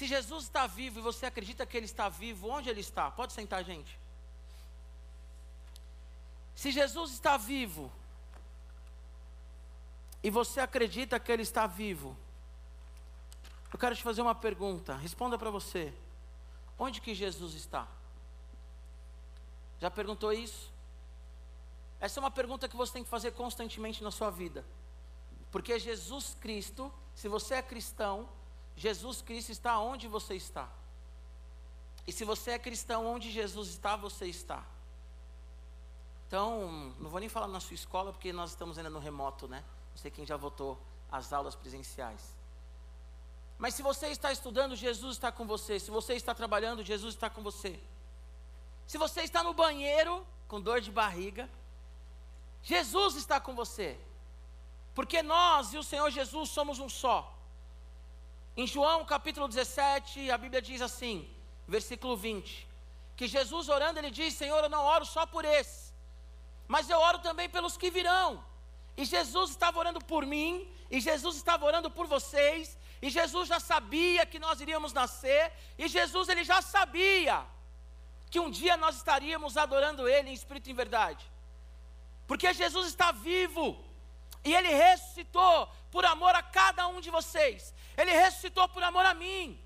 Se Jesus está vivo e você acredita que Ele está vivo, onde Ele está? Pode sentar, gente. Se Jesus está vivo e você acredita que Ele está vivo, eu quero te fazer uma pergunta. Responda para você. Onde que Jesus está? Já perguntou isso? Essa é uma pergunta que você tem que fazer constantemente na sua vida. Porque Jesus Cristo, se você é cristão, Jesus Cristo está onde você está. E se você é cristão, onde Jesus está, você está. Então, não vou nem falar na sua escola, porque nós estamos ainda no remoto, né? Não sei quem já votou as aulas presenciais. Mas se você está estudando, Jesus está com você. Se você está trabalhando, Jesus está com você. Se você está no banheiro com dor de barriga, Jesus está com você. Porque nós e o Senhor Jesus somos um só. Em João capítulo 17, a Bíblia diz assim, versículo 20: que Jesus orando, ele diz: Senhor, eu não oro só por esse, mas eu oro também pelos que virão. E Jesus estava orando por mim, e Jesus estava orando por vocês, e Jesus já sabia que nós iríamos nascer, e Jesus ele já sabia que um dia nós estaríamos adorando ele em espírito e em verdade. Porque Jesus está vivo, e ele ressuscitou por amor a cada um de vocês. Ele ressuscitou por amor a mim.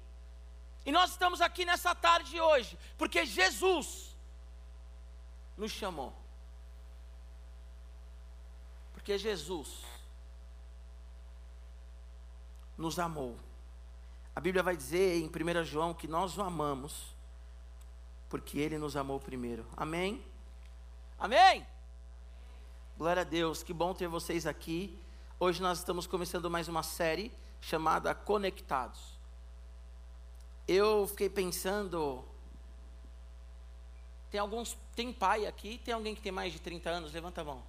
E nós estamos aqui nessa tarde de hoje, porque Jesus nos chamou. Porque Jesus nos amou. A Bíblia vai dizer em 1 João que nós o amamos, porque ele nos amou primeiro. Amém? Amém? Glória a Deus, que bom ter vocês aqui. Hoje nós estamos começando mais uma série chamada Conectados. Eu fiquei pensando. Tem alguns. Tem pai aqui? Tem alguém que tem mais de 30 anos? Levanta a mão.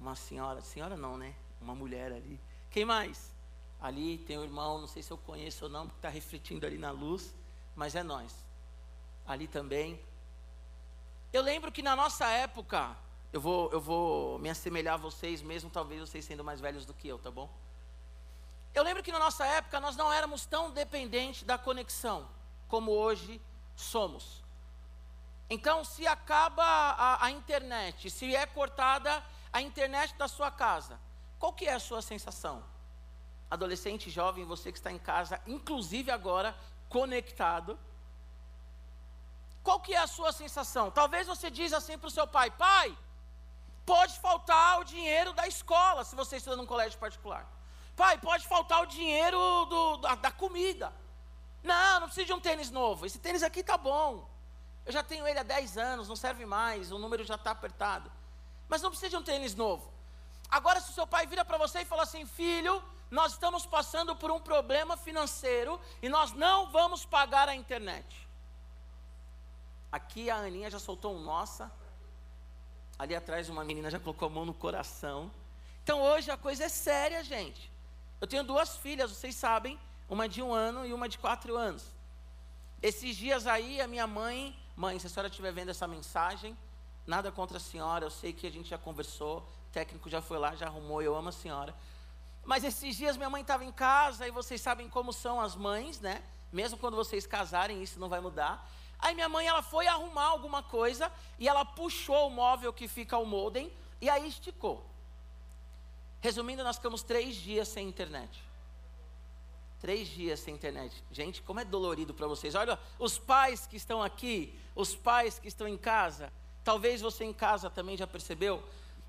Uma senhora. Senhora não, né? Uma mulher ali. Quem mais? Ali tem um irmão, não sei se eu conheço ou não, porque está refletindo ali na luz, mas é nós. Ali também. Eu lembro que na nossa época, eu vou, eu vou me assemelhar a vocês, mesmo talvez vocês sendo mais velhos do que eu, tá bom? Eu lembro que na nossa época nós não éramos tão dependentes da conexão como hoje somos. Então, se acaba a, a internet, se é cortada a internet da sua casa, qual que é a sua sensação? Adolescente, jovem, você que está em casa, inclusive agora, conectado. Qual que é a sua sensação? Talvez você diz assim para o seu pai, pai, pode faltar o dinheiro da escola, se você estuda num colégio particular. Pai, pode faltar o dinheiro do, da, da comida. Não, não precisa de um tênis novo. Esse tênis aqui tá bom. Eu já tenho ele há 10 anos, não serve mais, o número já está apertado. Mas não precisa de um tênis novo. Agora, se o seu pai vira para você e fala assim: filho, nós estamos passando por um problema financeiro e nós não vamos pagar a internet. Aqui a Aninha já soltou um nossa. Ali atrás uma menina já colocou a mão no coração. Então hoje a coisa é séria, gente. Eu tenho duas filhas, vocês sabem, uma de um ano e uma de quatro anos. Esses dias aí a minha mãe, mãe, se a senhora estiver vendo essa mensagem, nada contra a senhora, eu sei que a gente já conversou, técnico já foi lá, já arrumou, eu amo a senhora. Mas esses dias minha mãe estava em casa e vocês sabem como são as mães, né? Mesmo quando vocês casarem, isso não vai mudar. Aí minha mãe ela foi arrumar alguma coisa e ela puxou o móvel que fica o modem e aí esticou. Resumindo, nós ficamos três dias sem internet. Três dias sem internet. Gente, como é dolorido para vocês. Olha, os pais que estão aqui, os pais que estão em casa, talvez você em casa também já percebeu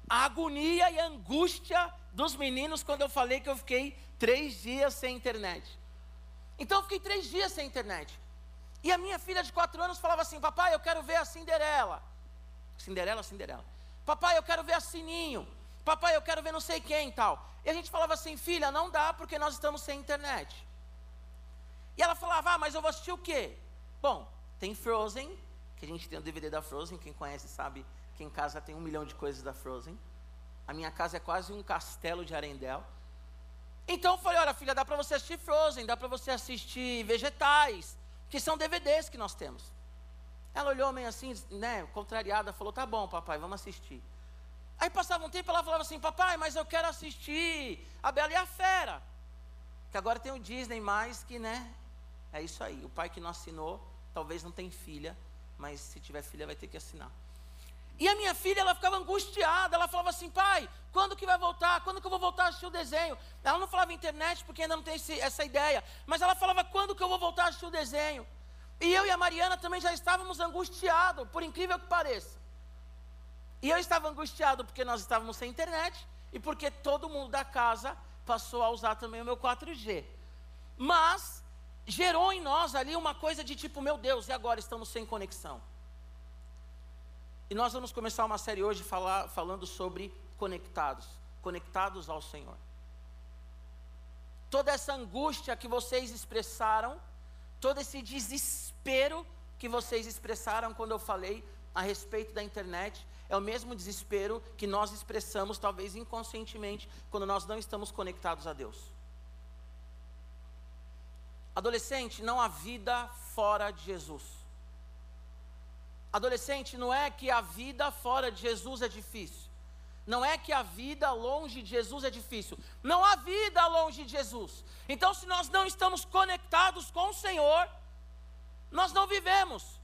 a agonia e a angústia dos meninos quando eu falei que eu fiquei três dias sem internet. Então eu fiquei três dias sem internet. E a minha filha de quatro anos falava assim: Papai, eu quero ver a Cinderela. Cinderela, Cinderela. Papai, eu quero ver a Sininho. Papai, eu quero ver não sei quem tal. E a gente falava assim: Filha, não dá porque nós estamos sem internet. E ela falava: Ah, mas eu vou assistir o quê? Bom, tem Frozen, que a gente tem o DVD da Frozen, quem conhece sabe que em casa tem um milhão de coisas da Frozen. A minha casa é quase um castelo de Arendelle. Então eu falei: olha, filha, dá para você assistir Frozen, dá para você assistir Vegetais, que são DVDs que nós temos. Ela olhou meio assim, né, contrariada, falou: tá bom, papai, vamos assistir. Aí passava um tempo, ela falava assim: papai, mas eu quero assistir A Bela e a Fera. Que agora tem o Disney mais que, né? É isso aí. O pai que não assinou, talvez não tem filha, mas se tiver filha vai ter que assinar. E a minha filha, ela ficava angustiada, ela falava assim, pai, quando que vai voltar? Quando que eu vou voltar a assistir o desenho? Ela não falava internet, porque ainda não tem esse, essa ideia, mas ela falava, quando que eu vou voltar a assistir o desenho? E eu e a Mariana também já estávamos angustiados, por incrível que pareça. E eu estava angustiado porque nós estávamos sem internet e porque todo mundo da casa passou a usar também o meu 4G. Mas gerou em nós ali uma coisa de tipo, meu Deus, e agora estamos sem conexão. E nós vamos começar uma série hoje falar, falando sobre conectados, conectados ao Senhor. Toda essa angústia que vocês expressaram, todo esse desespero que vocês expressaram quando eu falei a respeito da internet, é o mesmo desespero que nós expressamos, talvez inconscientemente, quando nós não estamos conectados a Deus. Adolescente, não há vida fora de Jesus. Adolescente, não é que a vida fora de Jesus é difícil. Não é que a vida longe de Jesus é difícil. Não há vida longe de Jesus. Então, se nós não estamos conectados com o Senhor, nós não vivemos.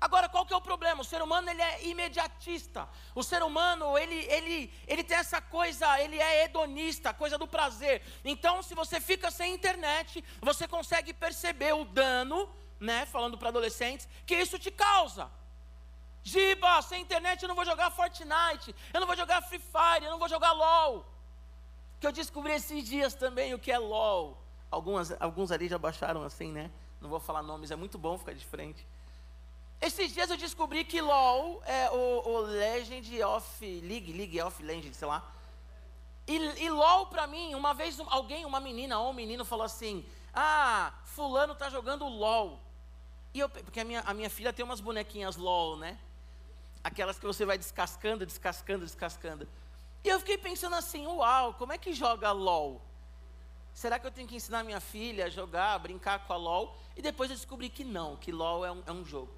Agora, qual que é o problema? O ser humano ele é imediatista. O ser humano ele, ele, ele tem essa coisa, ele é hedonista, coisa do prazer. Então, se você fica sem internet, você consegue perceber o dano, né? Falando para adolescentes, que isso te causa. Giba, sem internet eu não vou jogar Fortnite, eu não vou jogar Free Fire, eu não vou jogar LOL. Que eu descobri esses dias também o que é LOL. Algumas, alguns ali já baixaram assim, né? Não vou falar nomes, é muito bom ficar de frente. Esses dias eu descobri que LOL é o, o Legend of League, League of Legend, sei lá. E, e LOL pra mim, uma vez alguém, uma menina ou um menino falou assim: Ah, fulano tá jogando LOL. E eu, porque a minha, a minha filha tem umas bonequinhas LOL, né? Aquelas que você vai descascando, descascando, descascando. E eu fiquei pensando assim, uau, como é que joga LOL? Será que eu tenho que ensinar minha filha a jogar, a brincar com a LOL? E depois eu descobri que não, que LOL é um, é um jogo.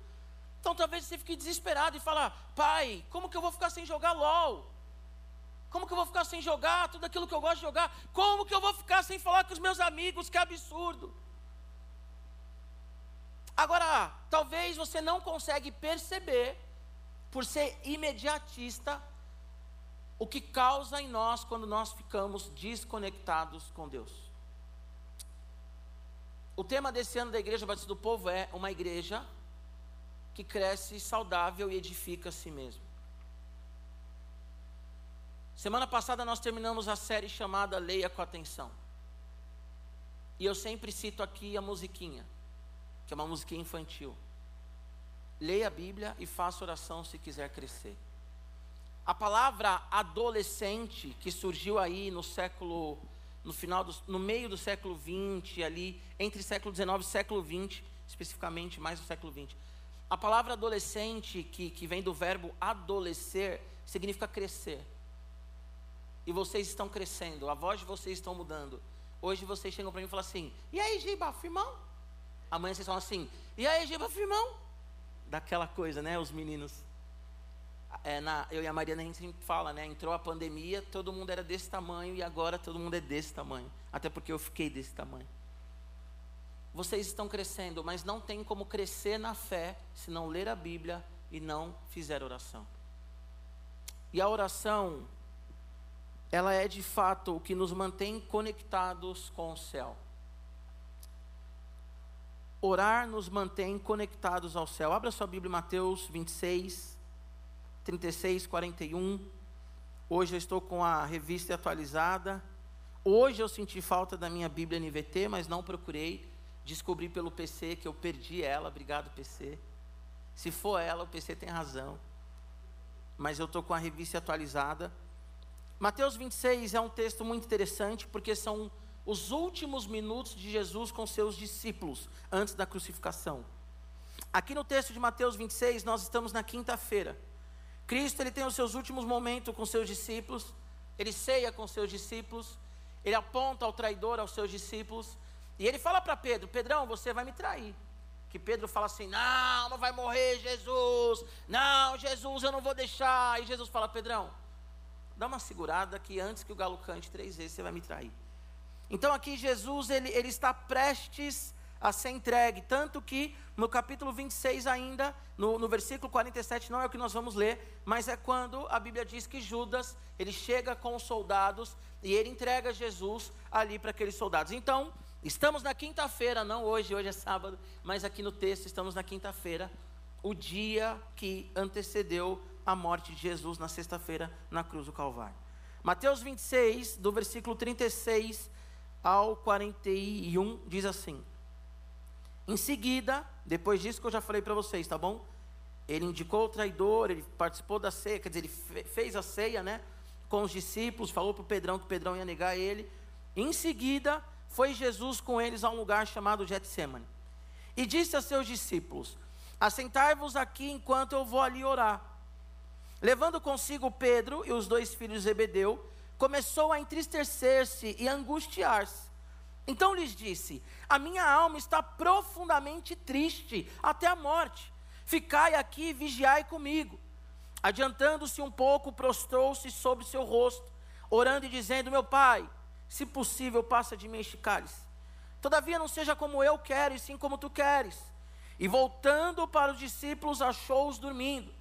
Então talvez você fique desesperado e fala, pai, como que eu vou ficar sem jogar LOL? Como que eu vou ficar sem jogar tudo aquilo que eu gosto de jogar? Como que eu vou ficar sem falar com os meus amigos? Que absurdo. Agora, talvez você não consegue perceber por ser imediatista, o que causa em nós quando nós ficamos desconectados com Deus. O tema desse ano da Igreja Batista do Povo é uma igreja que cresce saudável e edifica a si mesmo. Semana passada nós terminamos a série chamada Leia com Atenção. E eu sempre cito aqui a musiquinha, que é uma musiquinha infantil. Leia a Bíblia e faça oração se quiser crescer. A palavra adolescente que surgiu aí no século, no final do, no meio do século 20, ali entre século 19 e século 20, especificamente mais do século 20. A palavra adolescente que, que vem do verbo adolescer significa crescer. E vocês estão crescendo, a voz de vocês estão mudando. Hoje vocês chegam para mim e falam assim: "E aí, Giba, firmão?" Amanhã vocês falam assim: "E aí, Giba, firmão?" daquela coisa, né? Os meninos. É, na, eu e a Mariana a gente sempre fala, né? Entrou a pandemia, todo mundo era desse tamanho e agora todo mundo é desse tamanho. Até porque eu fiquei desse tamanho. Vocês estão crescendo, mas não tem como crescer na fé se não ler a Bíblia e não fizer oração. E a oração, ela é de fato o que nos mantém conectados com o céu. Orar nos mantém conectados ao céu. Abra sua Bíblia, Mateus 26, 36, 41. Hoje eu estou com a revista atualizada. Hoje eu senti falta da minha Bíblia NVT, mas não procurei. Descobri pelo PC que eu perdi ela. Obrigado, PC. Se for ela, o PC tem razão. Mas eu estou com a revista atualizada. Mateus 26 é um texto muito interessante, porque são os últimos minutos de Jesus com seus discípulos antes da crucificação. Aqui no texto de Mateus 26, nós estamos na quinta-feira. Cristo ele tem os seus últimos momentos com seus discípulos, ele ceia com seus discípulos, ele aponta ao traidor aos seus discípulos, e ele fala para Pedro: Pedrão, você vai me trair. Que Pedro fala assim: Não, não vai morrer Jesus, não, Jesus, eu não vou deixar. E Jesus fala: Pedrão, dá uma segurada que antes que o galo cante três vezes você vai me trair. Então aqui Jesus ele, ele está prestes a ser entregue, tanto que no capítulo 26 ainda, no, no versículo 47, não é o que nós vamos ler, mas é quando a Bíblia diz que Judas, ele chega com os soldados e ele entrega Jesus ali para aqueles soldados. Então, estamos na quinta-feira, não hoje, hoje é sábado, mas aqui no texto estamos na quinta-feira, o dia que antecedeu a morte de Jesus na sexta-feira na cruz do Calvário. Mateus 26, do versículo 36 ao 41, diz assim: Em seguida, depois disso que eu já falei para vocês, tá bom? Ele indicou o traidor, ele participou da ceia, quer dizer, ele fez a ceia, né? Com os discípulos, falou para o Pedrão que o Pedrão ia negar ele. Em seguida, foi Jesus com eles a um lugar chamado Getsemane. E disse a seus discípulos: Assentai-vos aqui enquanto eu vou ali orar. Levando consigo Pedro e os dois filhos de Zebedeu, começou a entristecer-se e angustiar-se. Então lhes disse: A minha alma está profundamente triste até a morte. Ficai aqui e vigiai comigo. Adiantando-se um pouco, prostrou-se sobre seu rosto, orando e dizendo: Meu pai, se possível, passa de mim este cálice. Todavia não seja como eu quero, e sim como tu queres. E voltando para os discípulos, achou-os dormindo.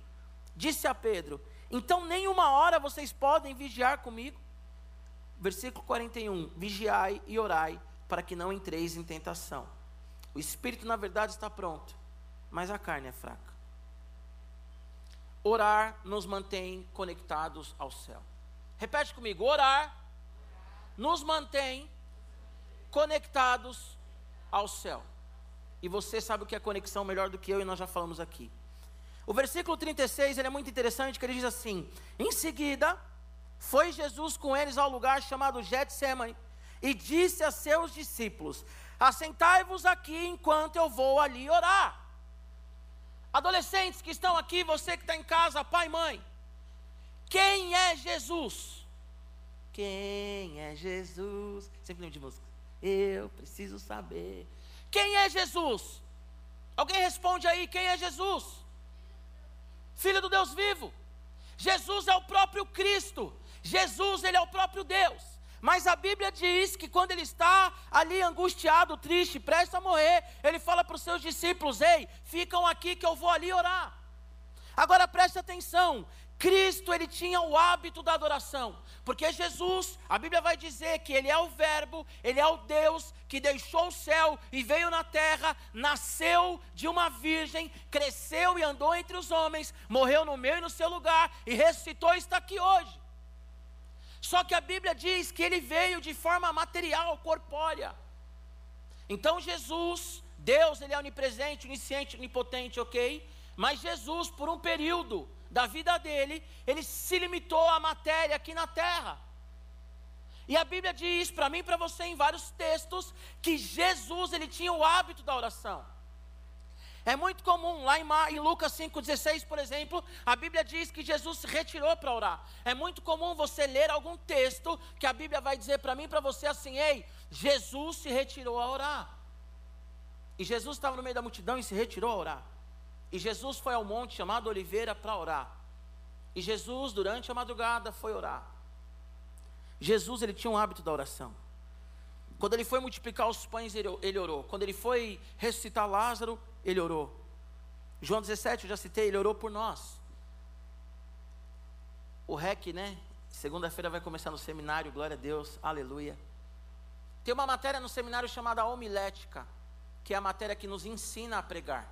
Disse a Pedro: Então nem uma hora vocês podem vigiar comigo? Versículo 41: Vigiai e orai, para que não entreis em tentação. O espírito, na verdade, está pronto, mas a carne é fraca. Orar nos mantém conectados ao céu. Repete comigo: orar nos mantém conectados ao céu. E você sabe o que é conexão melhor do que eu, e nós já falamos aqui. O versículo 36 ele é muito interessante, que ele diz assim: Em seguida, foi Jesus com eles ao lugar chamado Getsemane e disse a seus discípulos: Assentai-vos aqui enquanto eu vou ali orar. Adolescentes que estão aqui, você que está em casa, pai e mãe, quem é Jesus? Quem é Jesus? Sempre lembro de música. Eu preciso saber. Quem é Jesus? Alguém responde aí: quem é Jesus? Filho do Deus vivo. Jesus é o próprio Cristo. Jesus, ele é o próprio Deus. Mas a Bíblia diz que quando ele está ali angustiado, triste, prestes a morrer, ele fala para os seus discípulos: Ei, ficam aqui que eu vou ali orar. Agora preste atenção: Cristo ele tinha o hábito da adoração, porque Jesus, a Bíblia vai dizer que ele é o Verbo, ele é o Deus que deixou o céu e veio na terra, nasceu de uma virgem, cresceu e andou entre os homens, morreu no meio e no seu lugar e ressuscitou e está aqui hoje. Só que a Bíblia diz que ele veio de forma material, corpórea. Então Jesus, Deus, ele é onipresente, onisciente, onipotente, ok? Mas Jesus, por um período da vida dele, ele se limitou à matéria aqui na terra. E a Bíblia diz para mim e para você em vários textos que Jesus ele tinha o hábito da oração. É muito comum, lá em, em Lucas 5,16, por exemplo, a Bíblia diz que Jesus se retirou para orar. É muito comum você ler algum texto que a Bíblia vai dizer para mim e para você assim: ei, Jesus se retirou a orar. E Jesus estava no meio da multidão e se retirou a orar. E Jesus foi ao monte chamado Oliveira para orar. E Jesus, durante a madrugada, foi orar. Jesus, ele tinha um hábito da oração. Quando ele foi multiplicar os pães, ele orou. Quando ele foi ressuscitar Lázaro, ele orou. João 17, eu já citei, ele orou por nós. O REC, né? Segunda-feira vai começar no seminário, glória a Deus, aleluia. Tem uma matéria no seminário chamada homilética, que é a matéria que nos ensina a pregar.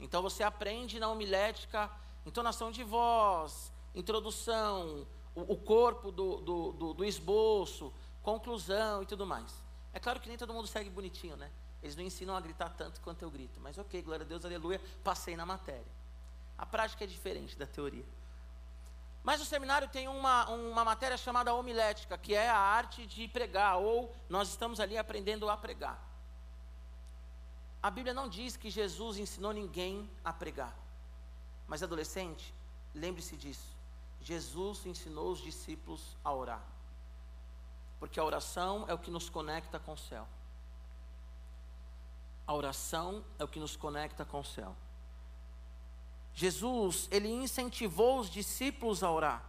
Então você aprende na homilética entonação de voz, introdução, o, o corpo do, do, do, do esboço, conclusão e tudo mais. É claro que nem todo mundo segue bonitinho, né? Eles não ensinam a gritar tanto quanto eu grito. Mas ok, glória a Deus, aleluia, passei na matéria. A prática é diferente da teoria. Mas o seminário tem uma, uma matéria chamada homilética, que é a arte de pregar, ou nós estamos ali aprendendo a pregar. A Bíblia não diz que Jesus ensinou ninguém a pregar. Mas adolescente, lembre-se disso. Jesus ensinou os discípulos a orar. Porque a oração é o que nos conecta com o céu. A oração é o que nos conecta com o céu. Jesus, ele incentivou os discípulos a orar.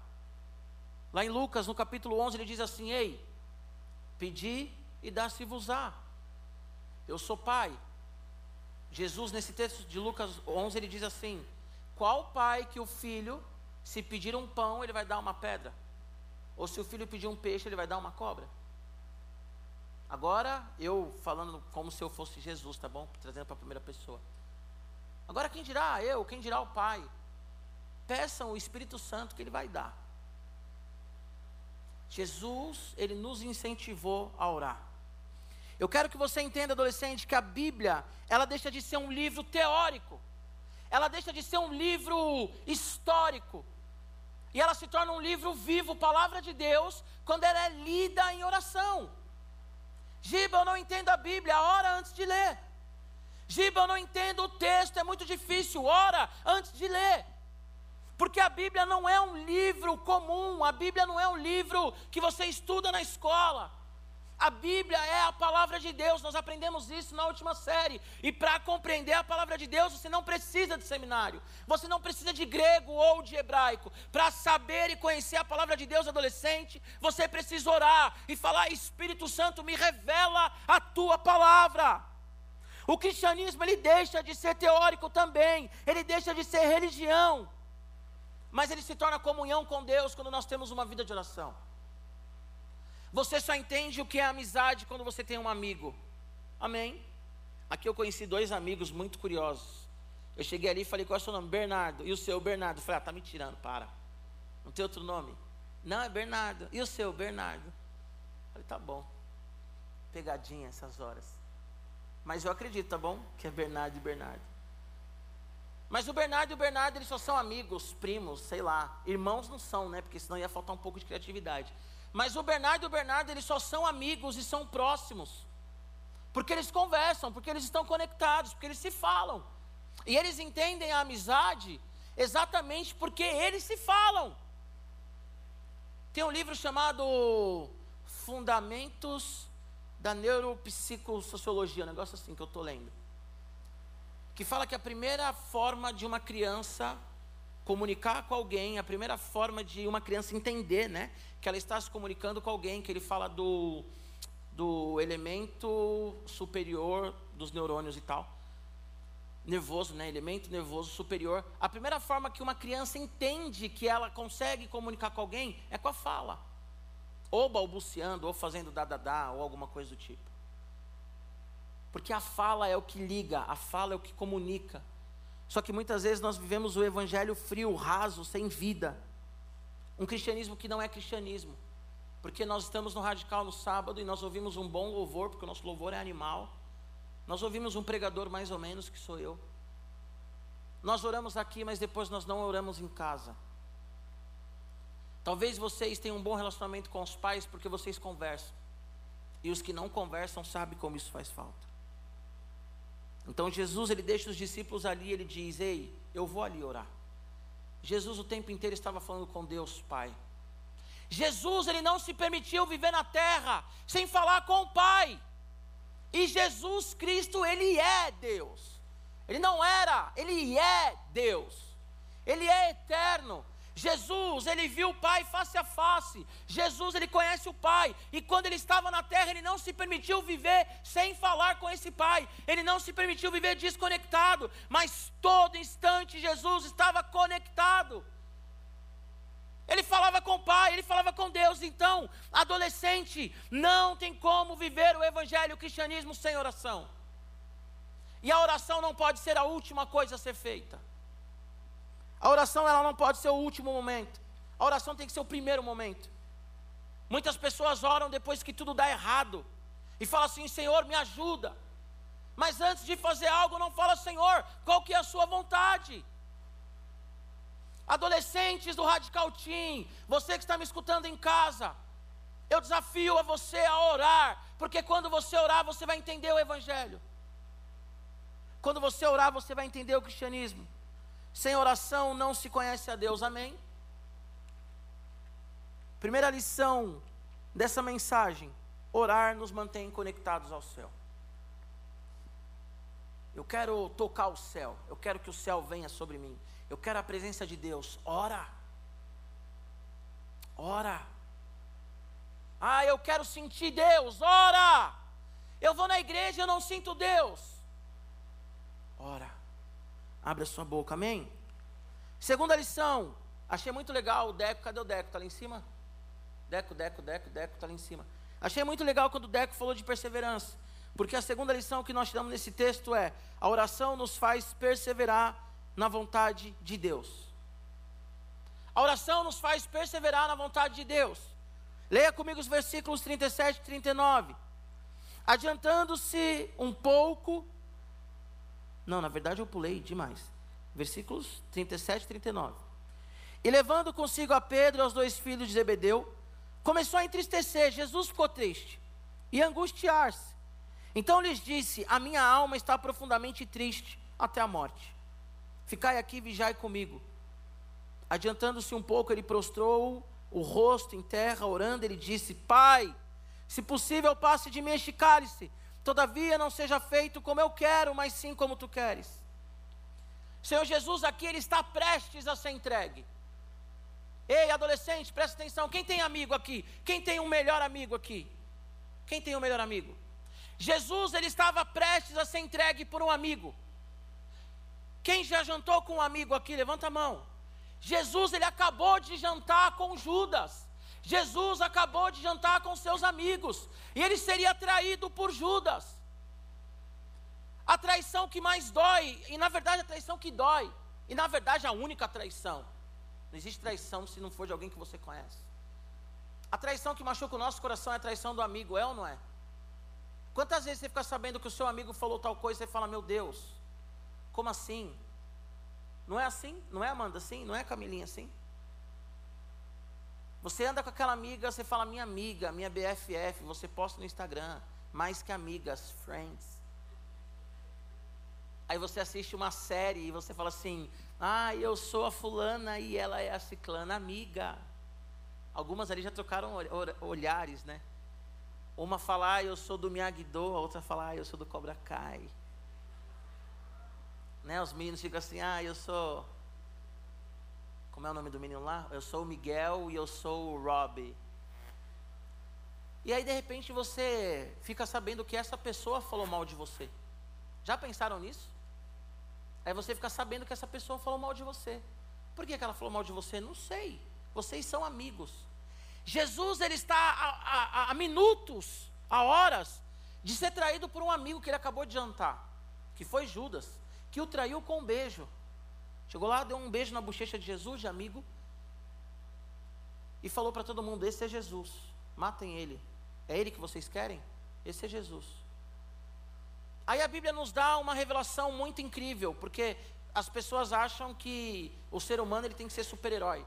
Lá em Lucas, no capítulo 11, ele diz assim: Ei, pedi e dá-se-vos-á. Eu sou pai. Jesus, nesse texto de Lucas 11, ele diz assim: Qual pai que o filho, se pedir um pão, ele vai dar uma pedra? Ou se o filho pedir um peixe, ele vai dar uma cobra? Agora, eu falando como se eu fosse Jesus, tá bom? Trazendo para a primeira pessoa. Agora, quem dirá eu, quem dirá o Pai? Peçam o Espírito Santo que Ele vai dar. Jesus, Ele nos incentivou a orar. Eu quero que você entenda, adolescente, que a Bíblia, ela deixa de ser um livro teórico. Ela deixa de ser um livro histórico. E ela se torna um livro vivo, palavra de Deus, quando ela é lida em oração. Giba, eu não entendo a Bíblia, ora antes de ler. Giba, eu não entendo o texto, é muito difícil, ora antes de ler. Porque a Bíblia não é um livro comum, a Bíblia não é um livro que você estuda na escola. A Bíblia é a palavra de Deus, nós aprendemos isso na última série. E para compreender a palavra de Deus, você não precisa de seminário, você não precisa de grego ou de hebraico. Para saber e conhecer a palavra de Deus, adolescente, você precisa orar e falar: Espírito Santo, me revela a tua palavra. O cristianismo ele deixa de ser teórico também, ele deixa de ser religião, mas ele se torna comunhão com Deus quando nós temos uma vida de oração. Você só entende o que é amizade quando você tem um amigo. Amém? Aqui eu conheci dois amigos muito curiosos. Eu cheguei ali e falei, qual é o seu nome? Bernardo. E o seu, Bernardo? Eu falei, ah, tá me tirando, para. Não tem outro nome? Não, é Bernardo. E o seu, Bernardo? Eu falei, tá bom. Pegadinha essas horas. Mas eu acredito, tá bom? Que é Bernardo e Bernardo. Mas o Bernardo e o Bernardo, eles só são amigos, primos, sei lá. Irmãos não são, né? Porque senão ia faltar um pouco de criatividade. Mas o Bernardo e o Bernardo, eles só são amigos e são próximos. Porque eles conversam, porque eles estão conectados, porque eles se falam. E eles entendem a amizade exatamente porque eles se falam. Tem um livro chamado Fundamentos da Neuropsicossociologia, um negócio assim que eu estou lendo. Que fala que a primeira forma de uma criança comunicar com alguém, a primeira forma de uma criança entender, né? Que ela está se comunicando com alguém, que ele fala do, do elemento superior dos neurônios e tal. Nervoso, né? Elemento nervoso superior. A primeira forma que uma criança entende que ela consegue comunicar com alguém é com a fala. Ou balbuciando, ou fazendo dadadá, ou alguma coisa do tipo. Porque a fala é o que liga, a fala é o que comunica. Só que muitas vezes nós vivemos o evangelho frio, raso, sem vida. Um cristianismo que não é cristianismo. Porque nós estamos no radical no sábado e nós ouvimos um bom louvor, porque o nosso louvor é animal. Nós ouvimos um pregador mais ou menos, que sou eu. Nós oramos aqui, mas depois nós não oramos em casa. Talvez vocês tenham um bom relacionamento com os pais porque vocês conversam. E os que não conversam sabem como isso faz falta. Então Jesus ele deixa os discípulos ali, ele diz: "Ei, eu vou ali orar". Jesus o tempo inteiro estava falando com Deus Pai. Jesus ele não se permitiu viver na terra sem falar com o Pai. E Jesus Cristo ele é Deus. Ele não era, ele é Deus. Ele é eterno. Jesus, ele viu o Pai face a face. Jesus, ele conhece o Pai. E quando ele estava na terra, ele não se permitiu viver sem falar com esse Pai. Ele não se permitiu viver desconectado. Mas todo instante Jesus estava conectado. Ele falava com o Pai, ele falava com Deus. Então, adolescente, não tem como viver o Evangelho, o cristianismo sem oração. E a oração não pode ser a última coisa a ser feita. A oração ela não pode ser o último momento. A oração tem que ser o primeiro momento. Muitas pessoas oram depois que tudo dá errado e falam assim: Senhor, me ajuda. Mas antes de fazer algo, não fala, Senhor, qual que é a sua vontade? Adolescentes do Radical Team, você que está me escutando em casa, eu desafio a você a orar, porque quando você orar, você vai entender o Evangelho. Quando você orar, você vai entender o cristianismo. Sem oração não se conhece a Deus, amém? Primeira lição dessa mensagem: orar nos mantém conectados ao céu. Eu quero tocar o céu, eu quero que o céu venha sobre mim, eu quero a presença de Deus. Ora, ora. Ah, eu quero sentir Deus. Ora! Eu vou na igreja e não sinto Deus. Ora. Abre a sua boca, amém? Segunda lição. Achei muito legal o Deco. Cadê o Deco? Está lá em cima? Deco, Deco, Deco, Deco, está lá em cima. Achei muito legal quando o Deco falou de perseverança. Porque a segunda lição que nós tiramos nesse texto é: a oração nos faz perseverar na vontade de Deus. A oração nos faz perseverar na vontade de Deus. Leia comigo os versículos 37 e 39. Adiantando-se um pouco. Não, na verdade eu pulei demais. Versículos 37 e 39. E levando consigo a Pedro e aos dois filhos de Zebedeu, começou a entristecer. Jesus ficou triste e angustiar-se. Então lhes disse: A minha alma está profundamente triste até a morte. Ficai aqui e vigiai comigo. Adiantando-se um pouco, ele prostrou o rosto em terra, orando, ele disse: Pai, se possível, passe de mim este cálice. Todavia não seja feito como eu quero, mas sim como tu queres. Senhor Jesus, aqui ele está prestes a ser entregue. Ei, adolescente, presta atenção. Quem tem amigo aqui? Quem tem um melhor amigo aqui? Quem tem um melhor amigo? Jesus ele estava prestes a ser entregue por um amigo. Quem já jantou com um amigo aqui? Levanta a mão. Jesus ele acabou de jantar com Judas. Jesus acabou de jantar com seus amigos e ele seria traído por Judas. A traição que mais dói, e na verdade a traição que dói, e na verdade a única traição. Não existe traição se não for de alguém que você conhece. A traição que machuca o nosso coração é a traição do amigo, é ou não é? Quantas vezes você fica sabendo que o seu amigo falou tal coisa e você fala, meu Deus, como assim? Não é assim? Não é Amanda assim? Não é Camilinha assim? Você anda com aquela amiga, você fala, minha amiga, minha BFF, você posta no Instagram, mais que amigas, friends. Aí você assiste uma série e você fala assim, ah, eu sou a fulana e ela é a ciclana amiga. Algumas ali já trocaram olhares, né? Uma fala, ah, eu sou do Miyagi-Do, a outra fala, ah, eu sou do Cobra Kai. Né, os meninos ficam assim, ah, eu sou. Como é o nome do menino lá? Eu sou o Miguel e eu sou o Rob. E aí, de repente, você fica sabendo que essa pessoa falou mal de você. Já pensaram nisso? Aí você fica sabendo que essa pessoa falou mal de você. Por que, que ela falou mal de você? Não sei. Vocês são amigos. Jesus ele está a, a, a, minutos, a horas, de ser traído por um amigo que ele acabou de jantar, que foi Judas, que o traiu com um beijo. Chegou lá, deu um beijo na bochecha de Jesus, de amigo, e falou para todo mundo: Esse é Jesus, matem ele. É ele que vocês querem? Esse é Jesus. Aí a Bíblia nos dá uma revelação muito incrível, porque as pessoas acham que o ser humano ele tem que ser super-herói.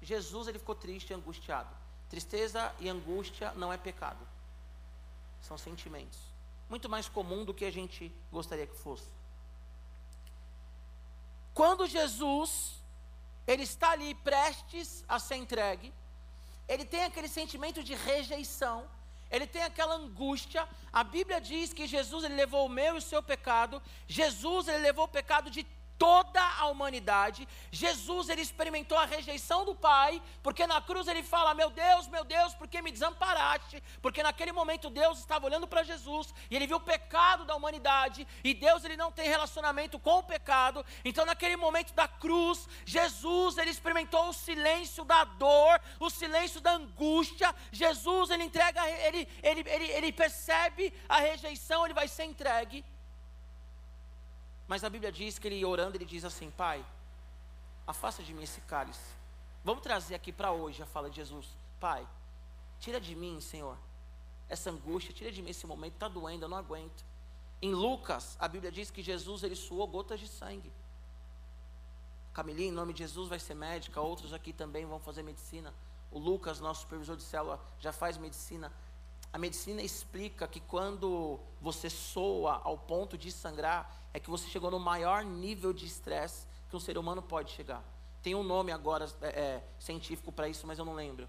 Jesus ele ficou triste e angustiado. Tristeza e angústia não é pecado. São sentimentos. Muito mais comum do que a gente gostaria que fosse. Quando Jesus ele está ali prestes a ser entregue, ele tem aquele sentimento de rejeição, ele tem aquela angústia. A Bíblia diz que Jesus ele levou o meu e o seu pecado. Jesus ele levou o pecado de toda a humanidade. Jesus ele experimentou a rejeição do Pai, porque na cruz ele fala: "Meu Deus, meu Deus, por que me desamparaste?" Porque naquele momento Deus estava olhando para Jesus e ele viu o pecado da humanidade, e Deus ele não tem relacionamento com o pecado. Então naquele momento da cruz, Jesus ele experimentou o silêncio da dor, o silêncio da angústia. Jesus ele entrega ele ele ele, ele percebe a rejeição, ele vai ser entregue. Mas a Bíblia diz que ele orando, ele diz assim: Pai, afasta de mim esse cálice. Vamos trazer aqui para hoje a fala de Jesus: Pai, tira de mim, Senhor, essa angústia, tira de mim esse momento, está doendo, eu não aguento. Em Lucas, a Bíblia diz que Jesus ele suou gotas de sangue. Camilinha, em nome de Jesus, vai ser médica, outros aqui também vão fazer medicina. O Lucas, nosso supervisor de célula, já faz medicina. A medicina explica que quando você soa ao ponto de sangrar, é que você chegou no maior nível de estresse que um ser humano pode chegar. Tem um nome agora é, é, científico para isso, mas eu não lembro.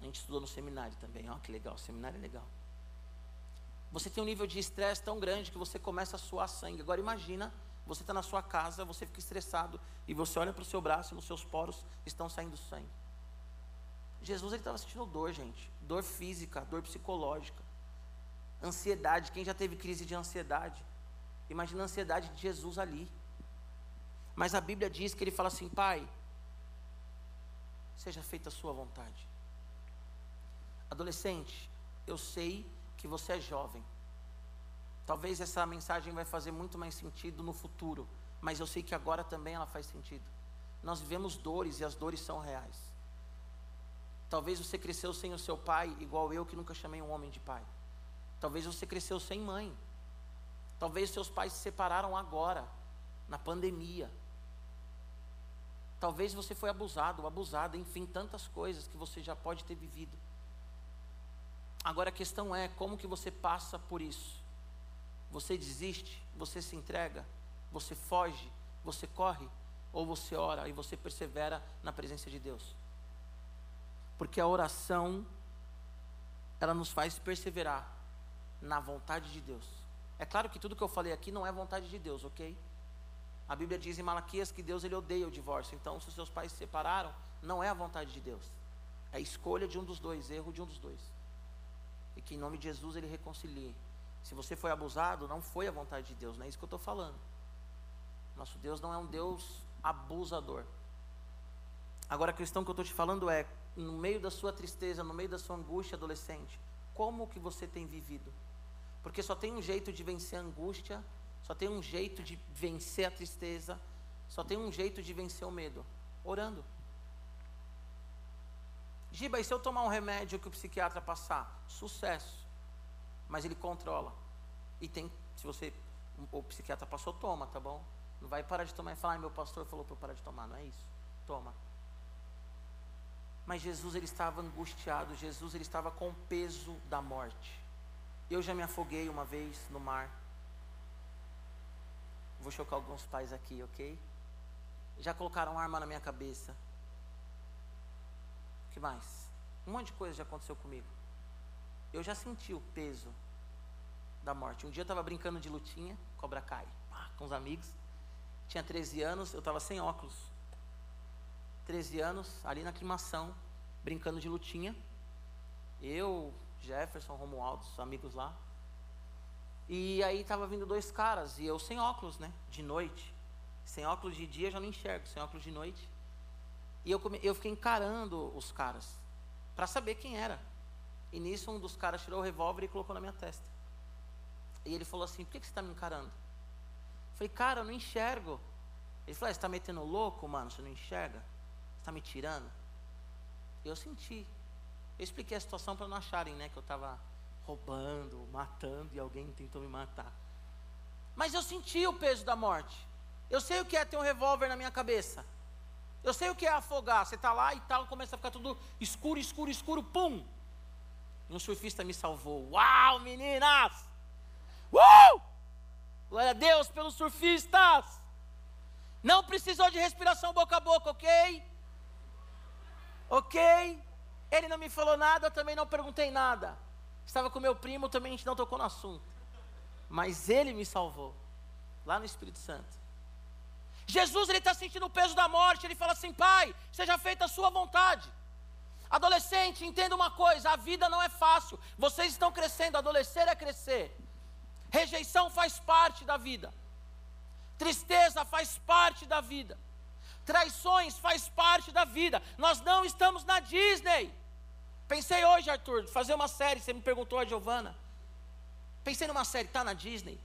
A gente estudou no seminário também. Ó, que legal, o seminário é legal. Você tem um nível de estresse tão grande que você começa a suar sangue. Agora imagina, você está na sua casa, você fica estressado e você olha para o seu braço e nos seus poros estão saindo sangue. Jesus ele estava sentindo dor, gente. Dor física, dor psicológica, ansiedade. Quem já teve crise de ansiedade? Imagina a ansiedade de Jesus ali. Mas a Bíblia diz que ele fala assim: Pai, seja feita a sua vontade. Adolescente, eu sei que você é jovem. Talvez essa mensagem vai fazer muito mais sentido no futuro, mas eu sei que agora também ela faz sentido. Nós vivemos dores e as dores são reais. Talvez você cresceu sem o seu pai, igual eu que nunca chamei um homem de pai. Talvez você cresceu sem mãe. Talvez seus pais se separaram agora, na pandemia. Talvez você foi abusado, abusada, enfim, tantas coisas que você já pode ter vivido. Agora a questão é como que você passa por isso? Você desiste? Você se entrega? Você foge? Você corre? Ou você ora e você persevera na presença de Deus? Porque a oração ela nos faz perseverar na vontade de Deus. É claro que tudo que eu falei aqui não é vontade de Deus, ok? A Bíblia diz em Malaquias que Deus ele odeia o divórcio. Então, se os seus pais se separaram, não é a vontade de Deus. É a escolha de um dos dois, erro de um dos dois. E que em nome de Jesus ele reconcilie. Se você foi abusado, não foi a vontade de Deus, não é isso que eu estou falando. Nosso Deus não é um Deus abusador. Agora a questão que eu estou te falando é, no meio da sua tristeza, no meio da sua angústia adolescente, como que você tem vivido? Porque só tem um jeito de vencer a angústia só tem um jeito de vencer a tristeza, só tem um jeito de vencer o medo: orando. Giba, e se eu tomar um remédio que o psiquiatra passar? Sucesso. Mas ele controla. E tem, se você, o psiquiatra passou, toma, tá bom? Não vai parar de tomar e falar, meu pastor falou para eu parar de tomar, não é isso? Toma. Mas Jesus ele estava angustiado, Jesus ele estava com o peso da morte. Eu já me afoguei uma vez no mar. Vou chocar alguns pais aqui, ok? Já colocaram arma na minha cabeça. O que mais? Um monte de coisa já aconteceu comigo. Eu já senti o peso da morte. Um dia eu estava brincando de lutinha, cobra cai, com os amigos. Tinha 13 anos, eu estava sem óculos. 13 anos, ali na aclimação, brincando de lutinha. Eu, Jefferson, Romualdo, os amigos lá. E aí tava vindo dois caras, e eu sem óculos, né? De noite. Sem óculos de dia já não enxergo, sem óculos de noite. E eu, come, eu fiquei encarando os caras, para saber quem era. E nisso um dos caras tirou o revólver e colocou na minha testa. E ele falou assim: Por que, que você está me encarando? Eu falei, cara, eu não enxergo. Ele falou: ah, Você está metendo louco, mano? Você não enxerga? Está me tirando? Eu senti. Eu expliquei a situação para não acharem né, que eu estava roubando, matando e alguém tentou me matar. Mas eu senti o peso da morte. Eu sei o que é ter um revólver na minha cabeça. Eu sei o que é afogar. Você está lá e tal, começa a ficar tudo escuro, escuro, escuro, pum. E um surfista me salvou. Uau, meninas! Uh! Glória a Deus pelos surfistas! Não precisou de respiração boca a boca, ok? Ok? Ele não me falou nada, eu também não perguntei nada. Estava com meu primo, também a gente não tocou no assunto. Mas ele me salvou. Lá no Espírito Santo. Jesus ele está sentindo o peso da morte. Ele fala assim: Pai, seja feita a sua vontade. Adolescente, entenda uma coisa: a vida não é fácil. Vocês estão crescendo, adolescer é crescer. Rejeição faz parte da vida. Tristeza faz parte da vida. Traições faz parte da vida. Nós não estamos na Disney. Pensei hoje, Arthur, fazer uma série. Você me perguntou a Giovana. Pensei numa série, tá na Disney.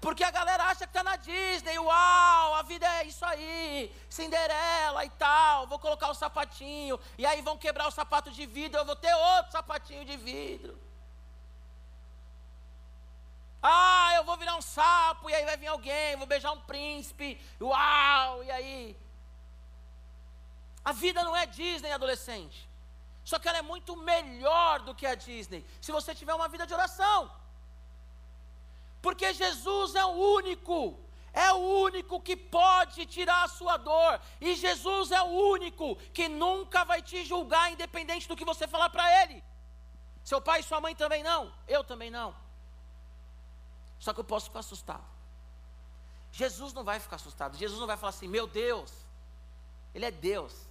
Porque a galera acha que tá na Disney, uau, a vida é isso aí, Cinderela e tal, vou colocar o sapatinho, e aí vão quebrar o sapato de vidro, eu vou ter outro sapatinho de vidro. Ah, eu vou virar um sapo, e aí vai vir alguém, vou beijar um príncipe, uau, e aí? A vida não é Disney, adolescente. Só que ela é muito melhor do que a Disney, se você tiver uma vida de oração. Porque Jesus é o único, é o único que pode tirar a sua dor, e Jesus é o único que nunca vai te julgar, independente do que você falar para Ele. Seu pai e sua mãe também não, eu também não. Só que eu posso ficar assustado. Jesus não vai ficar assustado, Jesus não vai falar assim, meu Deus, Ele é Deus.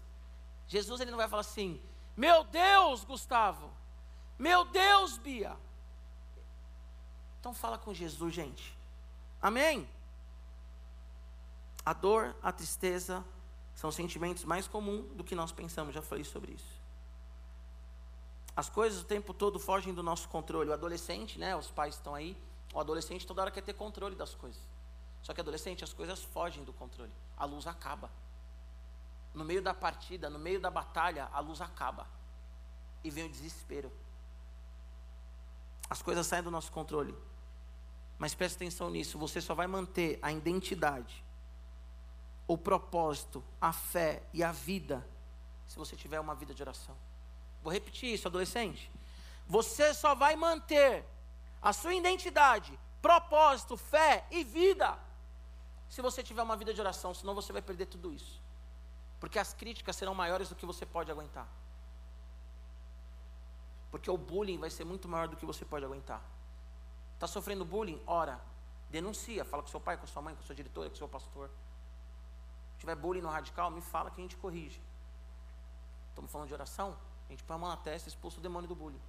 Jesus ele não vai falar assim, meu Deus, Gustavo, Meu Deus, Bia. Então fala com Jesus, gente. Amém? A dor, a tristeza são sentimentos mais comuns do que nós pensamos. Já falei sobre isso. As coisas o tempo todo fogem do nosso controle. O adolescente, né? Os pais estão aí. O adolescente toda hora quer ter controle das coisas. Só que adolescente, as coisas fogem do controle. A luz acaba. No meio da partida, no meio da batalha, a luz acaba. E vem o desespero. As coisas saem do nosso controle. Mas preste atenção nisso, você só vai manter a identidade, o propósito, a fé e a vida se você tiver uma vida de oração. Vou repetir isso, adolescente. Você só vai manter a sua identidade, propósito, fé e vida se você tiver uma vida de oração, senão você vai perder tudo isso. Porque as críticas serão maiores do que você pode aguentar. Porque o bullying vai ser muito maior do que você pode aguentar. Está sofrendo bullying? Ora, denuncia, fala com seu pai, com sua mãe, com sua diretora, com seu pastor. Se tiver bullying no radical, me fala que a gente corrige. Estamos falando de oração? A gente põe a mão na testa e expulsa o demônio do bullying.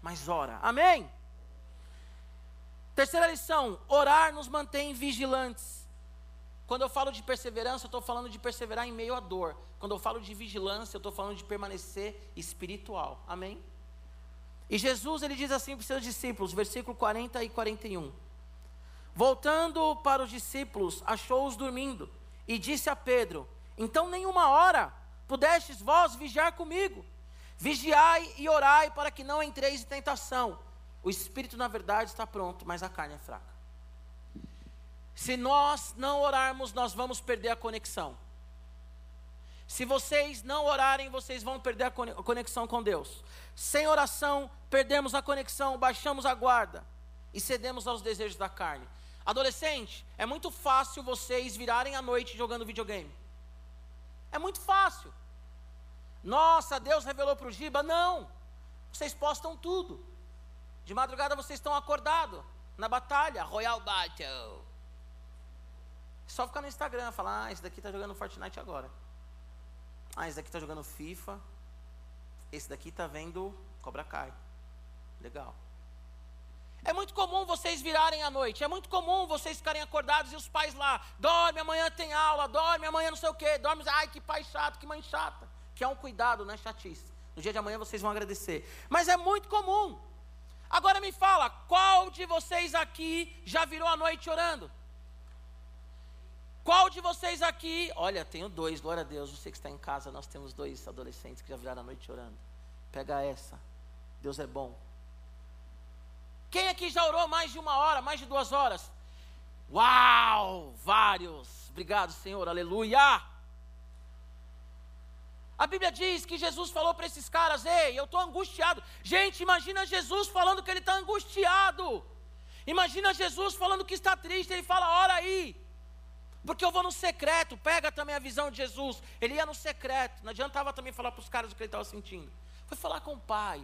Mas ora, amém? Terceira lição: orar nos mantém vigilantes. Quando eu falo de perseverança, eu estou falando de perseverar em meio à dor. Quando eu falo de vigilância, eu estou falando de permanecer espiritual. Amém? E Jesus ele diz assim para os seus discípulos, versículo 40 e 41. Voltando para os discípulos, achou-os dormindo e disse a Pedro: Então nenhuma hora pudestes vós vigiar comigo. Vigiai e orai para que não entreis em tentação. O espírito, na verdade, está pronto, mas a carne é fraca. Se nós não orarmos, nós vamos perder a conexão. Se vocês não orarem, vocês vão perder a conexão com Deus. Sem oração, perdemos a conexão, baixamos a guarda e cedemos aos desejos da carne. Adolescente, é muito fácil vocês virarem à noite jogando videogame. É muito fácil. Nossa, Deus revelou para o Giba? Não. Vocês postam tudo. De madrugada vocês estão acordados na batalha, Royal Battle. Só ficar no Instagram, falar, ah, esse daqui está jogando Fortnite agora. Ah, esse daqui está jogando FIFA. Esse daqui está vendo Cobra Kai. Legal. É muito comum vocês virarem à noite, é muito comum vocês ficarem acordados e os pais lá, dorme, amanhã tem aula, dorme, amanhã não sei o quê, dorme, ai que pai chato, que mãe chata. Que é um cuidado, não é chatice. No dia de amanhã vocês vão agradecer. Mas é muito comum. Agora me fala, qual de vocês aqui já virou a noite orando? Qual de vocês aqui, olha, tenho dois, glória a Deus, você que está em casa, nós temos dois adolescentes que já viraram a noite orando. Pega essa, Deus é bom. Quem aqui já orou mais de uma hora, mais de duas horas? Uau, vários, obrigado Senhor, aleluia. A Bíblia diz que Jesus falou para esses caras: Ei, eu estou angustiado. Gente, imagina Jesus falando que ele está angustiado. Imagina Jesus falando que está triste. Ele fala: Ora aí. Porque eu vou no secreto. Pega também a visão de Jesus. Ele ia no secreto. Não adiantava também falar para os caras o que ele estava sentindo. Foi falar com o Pai,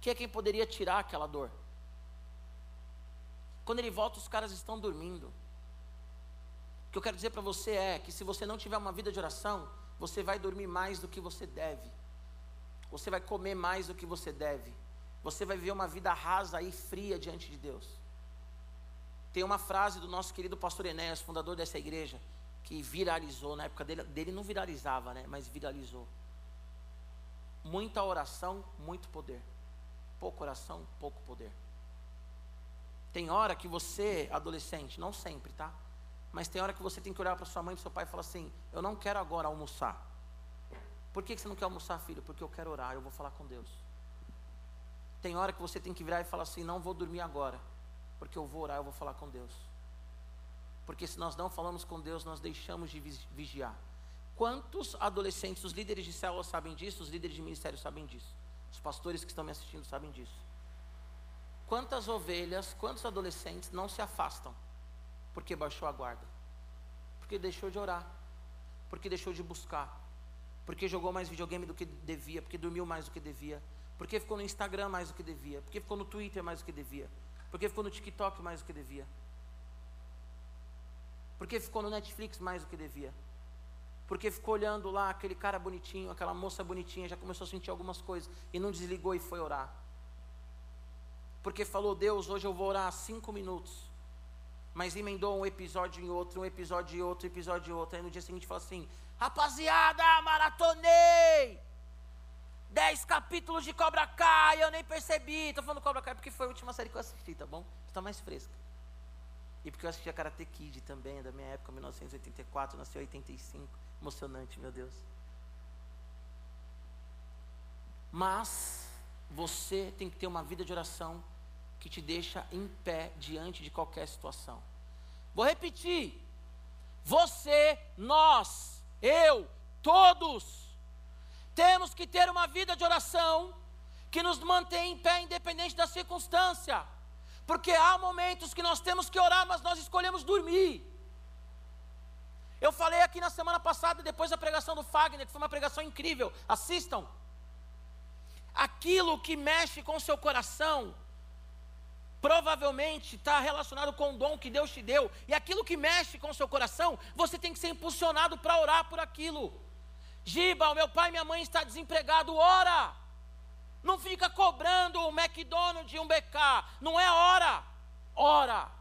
que é quem poderia tirar aquela dor. Quando ele volta, os caras estão dormindo. O que eu quero dizer para você é que se você não tiver uma vida de oração, você vai dormir mais do que você deve. Você vai comer mais do que você deve. Você vai viver uma vida rasa e fria diante de Deus. Tem uma frase do nosso querido pastor Enéas, fundador dessa igreja, que viralizou, na época dele, dele não viralizava, né? Mas viralizou. Muita oração, muito poder. Pouca oração, pouco poder. Tem hora que você, adolescente, não sempre, tá? Mas tem hora que você tem que olhar para sua mãe e seu pai e falar assim: Eu não quero agora almoçar. Por que você não quer almoçar, filho? Porque eu quero orar, eu vou falar com Deus. Tem hora que você tem que virar e falar assim: Não vou dormir agora, porque eu vou orar, eu vou falar com Deus. Porque se nós não falamos com Deus, nós deixamos de vigiar. Quantos adolescentes, os líderes de célula sabem disso, os líderes de ministério sabem disso, os pastores que estão me assistindo sabem disso. Quantas ovelhas, quantos adolescentes não se afastam porque baixou a guarda. Porque deixou de orar. Porque deixou de buscar. Porque jogou mais videogame do que devia. Porque dormiu mais do que devia. Porque ficou no Instagram mais do que devia. Porque ficou no Twitter mais do que devia. Porque ficou no TikTok mais do que devia. Porque ficou no Netflix mais do que devia. porque ficou olhando lá aquele cara bonitinho, aquela moça bonitinha, já começou a sentir algumas coisas e não desligou e foi orar. Porque falou, Deus, hoje eu vou orar cinco minutos. Mas emendou um episódio em outro, um episódio em outro, um episódio em outro. Aí no dia seguinte falou assim: Rapaziada, maratonei! Dez capítulos de Cobra Kai, eu nem percebi. Estou falando Cobra Kai porque foi a última série que eu assisti, tá bom? Está mais fresca. E porque eu assisti a Karate Kid também, da minha época, 1984, nasci em 85. Emocionante, meu Deus. Mas você tem que ter uma vida de oração que te deixa em pé diante de qualquer situação. Vou repetir. Você, nós, eu, todos, temos que ter uma vida de oração que nos mantém em pé independente da circunstância. Porque há momentos que nós temos que orar, mas nós escolhemos dormir. Eu falei aqui na semana passada, depois da pregação do Fagner, que foi uma pregação incrível. Assistam. Aquilo que mexe com o seu coração, provavelmente está relacionado com o dom que Deus te deu. E aquilo que mexe com o seu coração, você tem que ser impulsionado para orar por aquilo. Giba, meu pai e minha mãe está desempregado, ora. Não fica cobrando um McDonald's e um BK. Não é hora. Ora.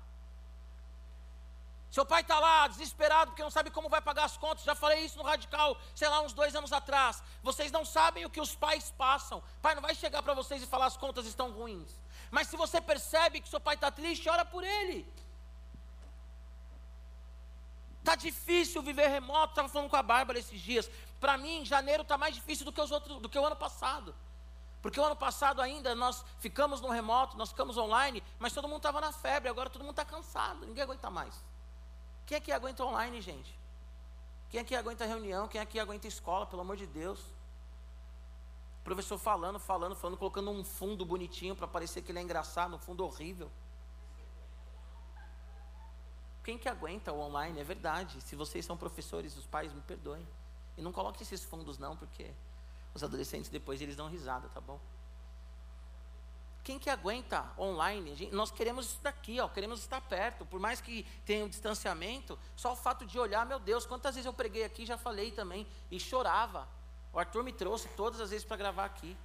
Seu pai está lá desesperado porque não sabe como vai pagar as contas. Já falei isso no Radical, sei lá, uns dois anos atrás. Vocês não sabem o que os pais passam. Pai não vai chegar para vocês e falar as contas estão ruins. Mas se você percebe que seu pai está triste, ora por ele. Está difícil viver remoto. Estava falando com a Bárbara esses dias. Para mim, janeiro está mais difícil do que, os outros, do que o ano passado. Porque o ano passado ainda nós ficamos no remoto, nós ficamos online, mas todo mundo estava na febre, agora todo mundo está cansado, ninguém aguenta mais. Quem aqui aguenta online, gente? Quem aqui aguenta reunião? Quem aqui aguenta escola, pelo amor de Deus? O professor falando, falando, falando, colocando um fundo bonitinho para parecer que ele é engraçado, um fundo horrível. Quem que aguenta o online? É verdade. Se vocês são professores, os pais me perdoem. E não coloque esses fundos não, porque os adolescentes depois eles dão risada, tá bom? Quem que aguenta online? Gente, nós queremos isso daqui, ó, queremos estar perto. Por mais que tenha um distanciamento, só o fato de olhar, meu Deus, quantas vezes eu preguei aqui, já falei também, e chorava. O Arthur me trouxe todas as vezes para gravar aqui.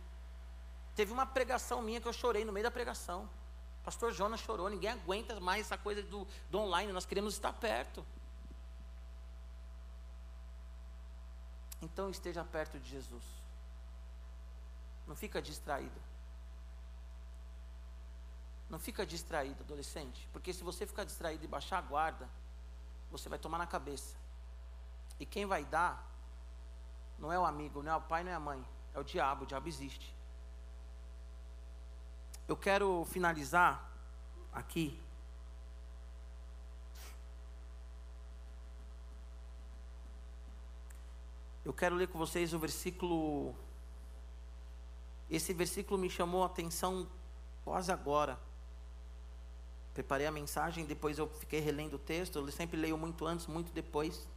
Teve uma pregação minha que eu chorei no meio da pregação. Pastor Jonas chorou, ninguém aguenta mais essa coisa do, do online, nós queremos estar perto. Então esteja perto de Jesus. Não fica distraído. Não fica distraído, adolescente. Porque se você ficar distraído e baixar a guarda, você vai tomar na cabeça. E quem vai dar não é o amigo, não é o pai, não é a mãe. É o diabo, o diabo existe. Eu quero finalizar aqui. Eu quero ler com vocês o versículo esse versículo me chamou a atenção quase agora. Preparei a mensagem, depois eu fiquei relendo o texto. Eu sempre leio muito antes, muito depois.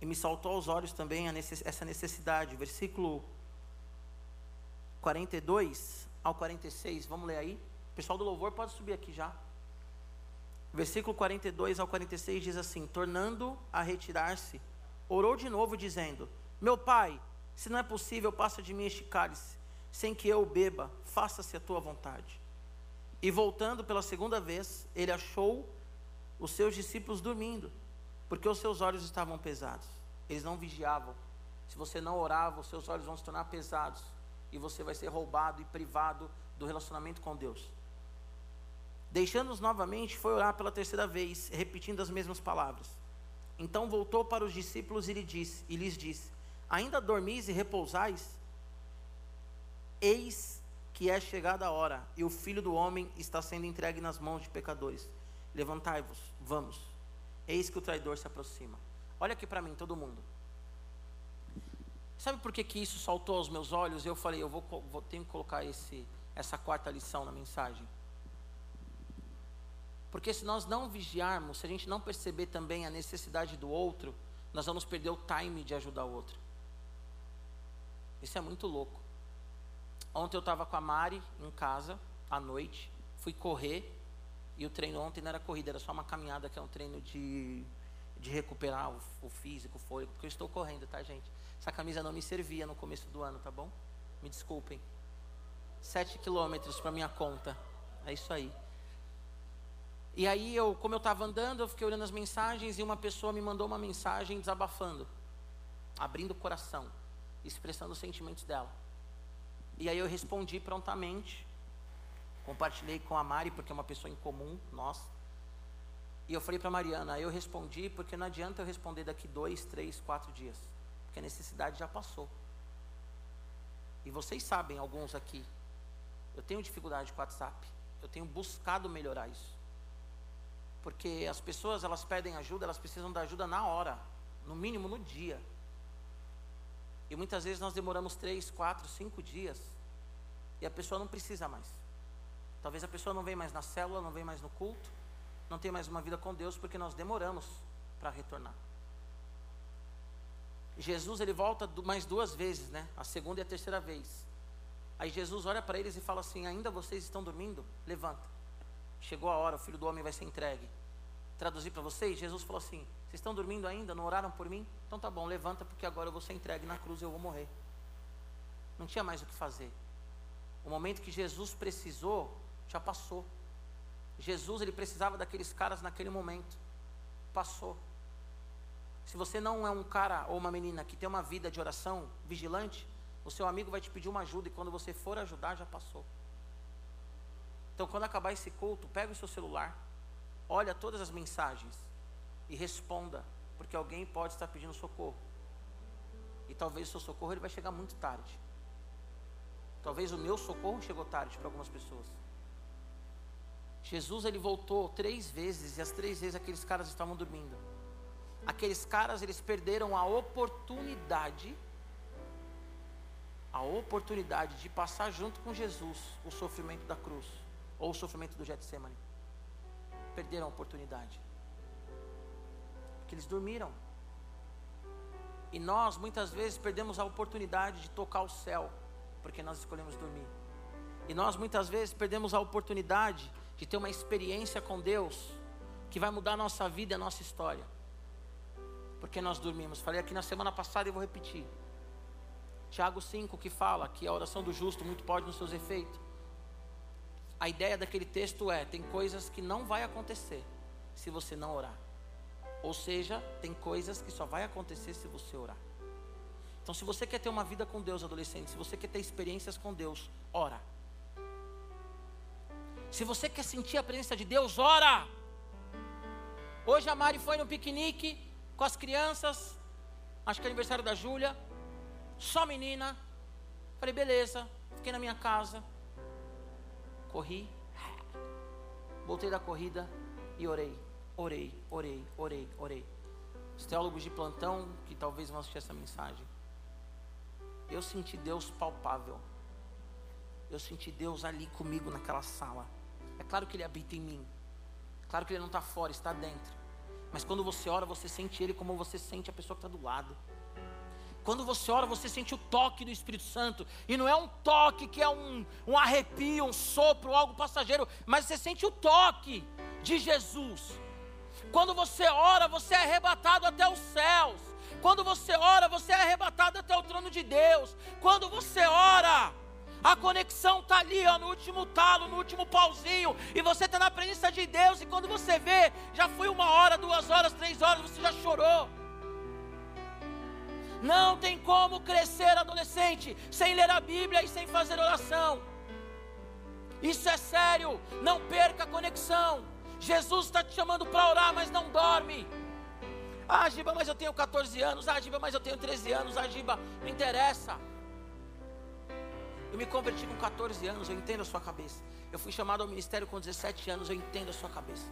E me saltou aos olhos também essa necessidade. Versículo 42 ao 46. Vamos ler aí. O pessoal do louvor pode subir aqui já. Versículo 42 ao 46 diz assim: Tornando a retirar-se, orou de novo, dizendo: Meu pai se não é possível, passa de mim este cálice, sem que eu beba, faça-se a tua vontade. E voltando pela segunda vez, ele achou os seus discípulos dormindo, porque os seus olhos estavam pesados. Eles não vigiavam. Se você não orava, os seus olhos vão se tornar pesados e você vai ser roubado e privado do relacionamento com Deus. Deixando-nos novamente, foi orar pela terceira vez, repetindo as mesmas palavras. Então voltou para os discípulos e lhes disse: e lhes disse Ainda dormis e repousais? Eis que é chegada a hora, e o filho do homem está sendo entregue nas mãos de pecadores. Levantai-vos, vamos. Eis que o traidor se aproxima. Olha aqui para mim, todo mundo. Sabe por que, que isso saltou aos meus olhos? Eu falei, eu vou, vou tenho que colocar esse, essa quarta lição na mensagem. Porque se nós não vigiarmos, se a gente não perceber também a necessidade do outro, nós vamos perder o time de ajudar o outro. Isso é muito louco. Ontem eu estava com a Mari em casa, à noite, fui correr, e o treino ontem não era corrida, era só uma caminhada, que é um treino de, de recuperar o, o físico, o fôlego, porque eu estou correndo, tá, gente? Essa camisa não me servia no começo do ano, tá bom? Me desculpem. Sete quilômetros para minha conta. É isso aí. E aí eu, como eu estava andando, eu fiquei olhando as mensagens e uma pessoa me mandou uma mensagem desabafando, abrindo o coração, expressando os sentimentos dela. E aí eu respondi prontamente, compartilhei com a Mari, porque é uma pessoa em comum, nós. E eu falei para a Mariana, eu respondi porque não adianta eu responder daqui dois, três, quatro dias, porque a necessidade já passou. E vocês sabem, alguns aqui, eu tenho dificuldade com o WhatsApp, eu tenho buscado melhorar isso. Porque as pessoas, elas pedem ajuda, elas precisam da ajuda na hora, no mínimo no dia. E muitas vezes nós demoramos três, quatro, cinco dias e a pessoa não precisa mais. Talvez a pessoa não venha mais na célula, não venha mais no culto, não tenha mais uma vida com Deus porque nós demoramos para retornar. Jesus ele volta mais duas vezes, né? A segunda e a terceira vez. Aí Jesus olha para eles e fala assim: Ainda vocês estão dormindo? Levanta. Chegou a hora, o filho do homem vai ser entregue. Traduzir para vocês, Jesus falou assim: Vocês estão dormindo ainda? Não oraram por mim? Então tá bom, levanta, porque agora eu vou ser entregue na cruz e eu vou morrer. Não tinha mais o que fazer. O momento que Jesus precisou, já passou. Jesus, ele precisava daqueles caras naquele momento. Passou. Se você não é um cara ou uma menina que tem uma vida de oração vigilante, o seu amigo vai te pedir uma ajuda e quando você for ajudar, já passou. Então, quando acabar esse culto, pega o seu celular, olha todas as mensagens e responda, porque alguém pode estar pedindo socorro. E talvez o seu socorro ele vai chegar muito tarde. Talvez o meu socorro chegou tarde para algumas pessoas. Jesus ele voltou três vezes e as três vezes aqueles caras estavam dormindo. Aqueles caras eles perderam a oportunidade, a oportunidade de passar junto com Jesus o sofrimento da cruz ou o sofrimento do Getsemane. Perderam a oportunidade. Porque eles dormiram. E nós muitas vezes perdemos a oportunidade de tocar o céu, porque nós escolhemos dormir. E nós muitas vezes perdemos a oportunidade de ter uma experiência com Deus que vai mudar a nossa vida e a nossa história. Porque nós dormimos. Falei aqui na semana passada e vou repetir. Tiago 5 que fala que a oração do justo muito pode nos seus efeitos a ideia daquele texto é: tem coisas que não vai acontecer se você não orar. Ou seja, tem coisas que só vai acontecer se você orar. Então, se você quer ter uma vida com Deus, adolescente, se você quer ter experiências com Deus, ora. Se você quer sentir a presença de Deus, ora. Hoje a Mari foi no piquenique com as crianças, acho que é aniversário da Júlia, só menina. Falei, beleza, fiquei na minha casa corri, voltei da corrida e orei, orei, orei, orei, orei. Os teólogos de plantão que talvez vão assistir essa mensagem, eu senti Deus palpável. Eu senti Deus ali comigo naquela sala. É claro que Ele habita em mim. Claro que Ele não está fora, está dentro. Mas quando você ora, você sente Ele como você sente a pessoa que está do lado. Quando você ora, você sente o toque do Espírito Santo. E não é um toque que é um, um arrepio, um sopro, algo passageiro. Mas você sente o toque de Jesus. Quando você ora, você é arrebatado até os céus. Quando você ora, você é arrebatado até o trono de Deus. Quando você ora, a conexão está ali, ó, no último talo, no último pauzinho. E você está na presença de Deus. E quando você vê, já foi uma hora, duas horas, três horas, você já chorou. Não tem como crescer adolescente sem ler a Bíblia e sem fazer oração. Isso é sério. Não perca a conexão. Jesus está te chamando para orar, mas não dorme. Ah, Giba, mas eu tenho 14 anos. Ah, Giba, mas eu tenho 13 anos. Ah, Giba, não interessa. Eu me converti com 14 anos, eu entendo a sua cabeça. Eu fui chamado ao ministério com 17 anos, eu entendo a sua cabeça.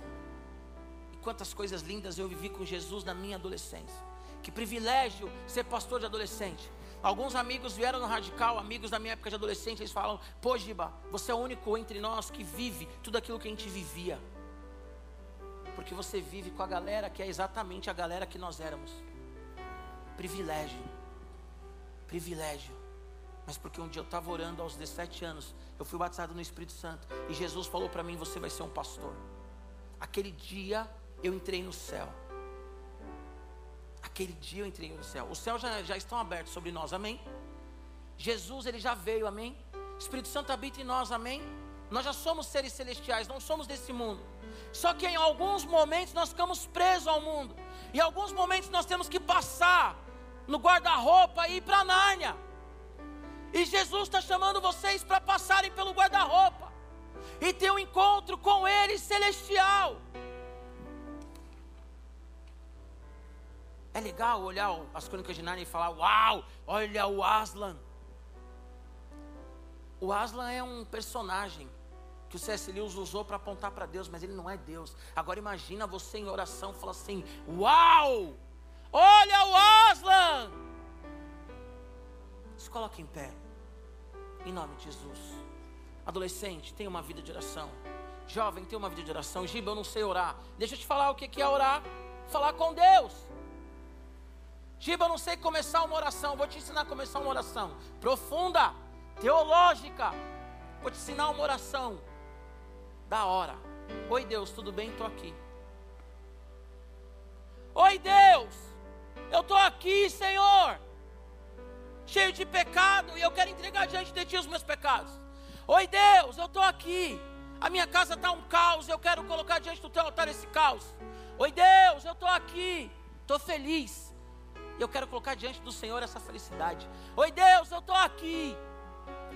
E quantas coisas lindas eu vivi com Jesus na minha adolescência. Que privilégio ser pastor de adolescente. Alguns amigos vieram no radical, amigos da minha época de adolescente, eles falam: Pô, Giba, você é o único entre nós que vive tudo aquilo que a gente vivia. Porque você vive com a galera que é exatamente a galera que nós éramos. Privilégio. Privilégio. Mas porque um dia eu estava orando aos 17 anos, eu fui batizado no Espírito Santo e Jesus falou para mim: Você vai ser um pastor. Aquele dia eu entrei no céu. Aquele dia eu entrei no céu. Os céus já, já estão abertos sobre nós, amém? Jesus, ele já veio, amém? Espírito Santo habita em nós, amém? Nós já somos seres celestiais, não somos desse mundo. Só que em alguns momentos nós ficamos presos ao mundo. Em alguns momentos nós temos que passar no guarda-roupa e ir para Nárnia. E Jesus está chamando vocês para passarem pelo guarda-roupa e ter um encontro com Ele celestial. É legal olhar as crônicas de Nárnia e falar: Uau, olha o Aslan. O Aslan é um personagem que o C.S. Lewis usou para apontar para Deus, mas ele não é Deus. Agora imagina você em oração falar assim: Uau! Olha o Aslan! Se coloque em pé. Em nome de Jesus. Adolescente, tenha uma vida de oração. Jovem, tenha uma vida de oração. Giba, eu não sei orar. Deixa eu te falar o que é orar. Falar com Deus. Giba, eu não sei começar uma oração. Vou te ensinar a começar uma oração. Profunda, teológica. Vou te ensinar uma oração. Da hora. Oi Deus, tudo bem? Estou aqui. Oi Deus, eu estou aqui, Senhor cheio de pecado, e eu quero entregar diante de Ti os meus pecados. Oi Deus, eu estou aqui. A minha casa está um caos, eu quero colocar diante do Teu altar esse caos. Oi Deus, eu estou aqui, estou feliz. Eu quero colocar diante do Senhor essa felicidade. Oi Deus, eu estou aqui.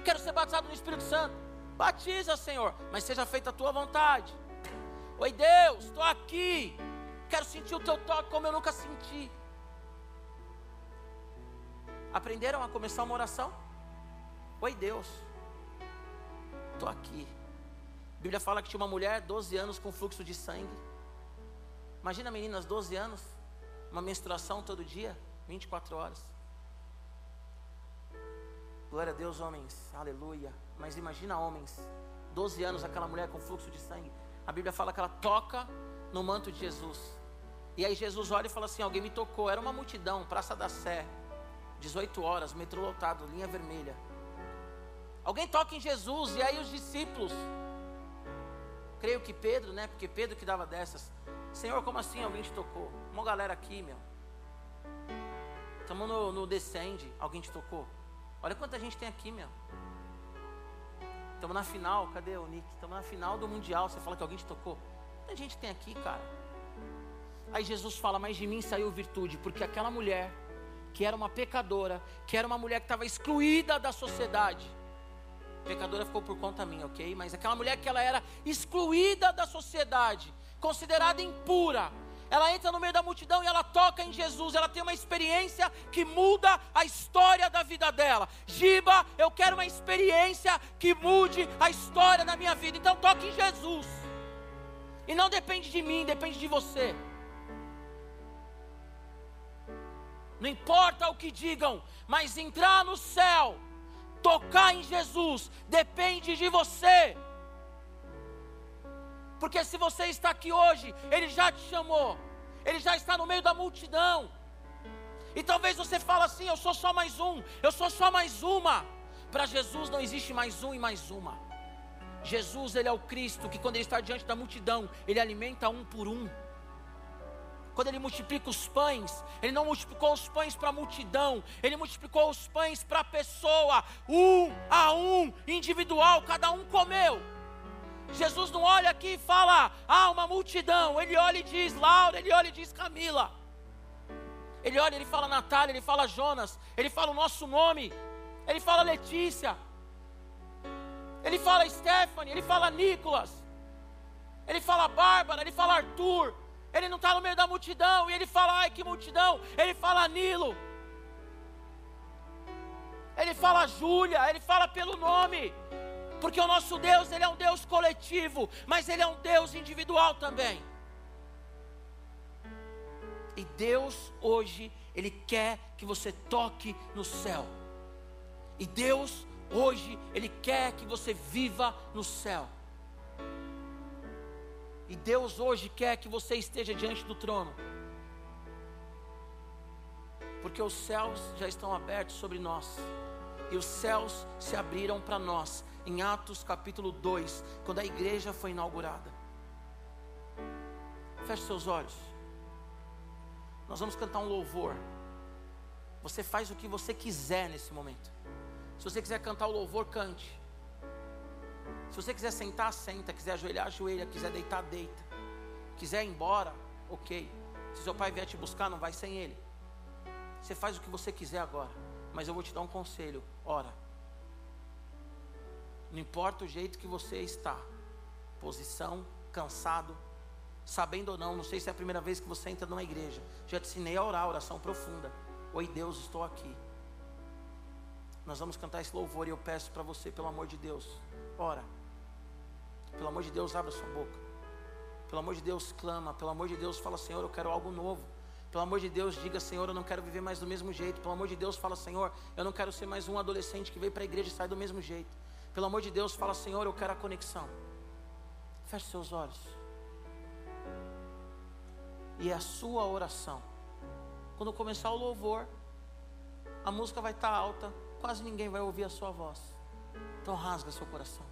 Quero ser batizado no Espírito Santo. Batiza, Senhor, mas seja feita a tua vontade. Oi Deus, estou aqui. Quero sentir o teu toque como eu nunca senti. Aprenderam a começar uma oração? Oi, Deus, estou aqui. A Bíblia fala que tinha uma mulher, 12 anos, com fluxo de sangue. Imagina meninas, 12 anos, uma menstruação todo dia, 24 horas. Glória a Deus, homens, aleluia. Mas imagina homens, 12 anos, aquela mulher com fluxo de sangue. A Bíblia fala que ela toca no manto de Jesus. E aí Jesus olha e fala assim: Alguém me tocou. Era uma multidão, Praça da Sé. 18 horas, metrô lotado, linha vermelha. Alguém toca em Jesus e aí os discípulos. Creio que Pedro, né? Porque Pedro que dava dessas. Senhor, como assim alguém te tocou? Uma galera aqui, meu. Estamos no, no Descende, alguém te tocou. Olha quanta gente tem aqui, meu. Estamos na final, cadê o Nick? Estamos na final do Mundial. Você fala que alguém te tocou. Quanta gente tem aqui, cara? Aí Jesus fala: Mas de mim saiu virtude, porque aquela mulher que era uma pecadora, que era uma mulher que estava excluída da sociedade. Pecadora ficou por conta minha, ok? Mas aquela mulher que ela era excluída da sociedade, considerada impura, ela entra no meio da multidão e ela toca em Jesus, ela tem uma experiência que muda a história da vida dela. Giba, eu quero uma experiência que mude a história da minha vida. Então toque em Jesus. E não depende de mim, depende de você. não importa o que digam, mas entrar no céu, tocar em Jesus, depende de você. Porque se você está aqui hoje, Ele já te chamou, Ele já está no meio da multidão. E talvez você fale assim: eu sou só mais um, eu sou só mais uma. Para Jesus não existe mais um e mais uma. Jesus, Ele é o Cristo que, quando Ele está diante da multidão, Ele alimenta um por um quando ele multiplica os pães, ele não multiplicou os pães para a multidão, ele multiplicou os pães para a pessoa, um a um, individual, cada um comeu. Jesus não olha aqui e fala, ah, uma multidão. Ele olha e diz Laura, ele olha e diz Camila. Ele olha, ele fala Natália, ele fala Jonas, ele fala o nosso nome, ele fala Letícia, ele fala Stephanie, ele fala Nicolas, ele fala Bárbara, ele fala Arthur, ele não está no meio da multidão e ele fala, ai que multidão, ele fala Nilo, ele fala Júlia, ele fala pelo nome, porque o nosso Deus, ele é um Deus coletivo, mas ele é um Deus individual também. E Deus hoje, Ele quer que você toque no céu. E Deus hoje, Ele quer que você viva no céu. E Deus hoje quer que você esteja diante do trono. Porque os céus já estão abertos sobre nós. E os céus se abriram para nós em Atos capítulo 2, quando a igreja foi inaugurada. Feche seus olhos. Nós vamos cantar um louvor. Você faz o que você quiser nesse momento. Se você quiser cantar o louvor, cante. Se você quiser sentar, senta. Quiser ajoelhar, ajoelha. Quiser deitar, deita. Quiser ir embora, ok. Se seu pai vier te buscar, não vai sem ele. Você faz o que você quiser agora. Mas eu vou te dar um conselho: ora. Não importa o jeito que você está, posição, cansado, sabendo ou não, não sei se é a primeira vez que você entra numa igreja. Já te ensinei a orar, oração profunda. Oi Deus, estou aqui. Nós vamos cantar esse louvor e eu peço para você, pelo amor de Deus, ora. Pelo amor de Deus, abra sua boca. Pelo amor de Deus, clama. Pelo amor de Deus, fala, Senhor, eu quero algo novo. Pelo amor de Deus, diga, Senhor, eu não quero viver mais do mesmo jeito. Pelo amor de Deus, fala, Senhor, eu não quero ser mais um adolescente que veio para a igreja e sai do mesmo jeito. Pelo amor de Deus, fala, Senhor, eu quero a conexão. Feche seus olhos. E é a sua oração. Quando começar o louvor, a música vai estar alta, quase ninguém vai ouvir a sua voz. Então rasga seu coração.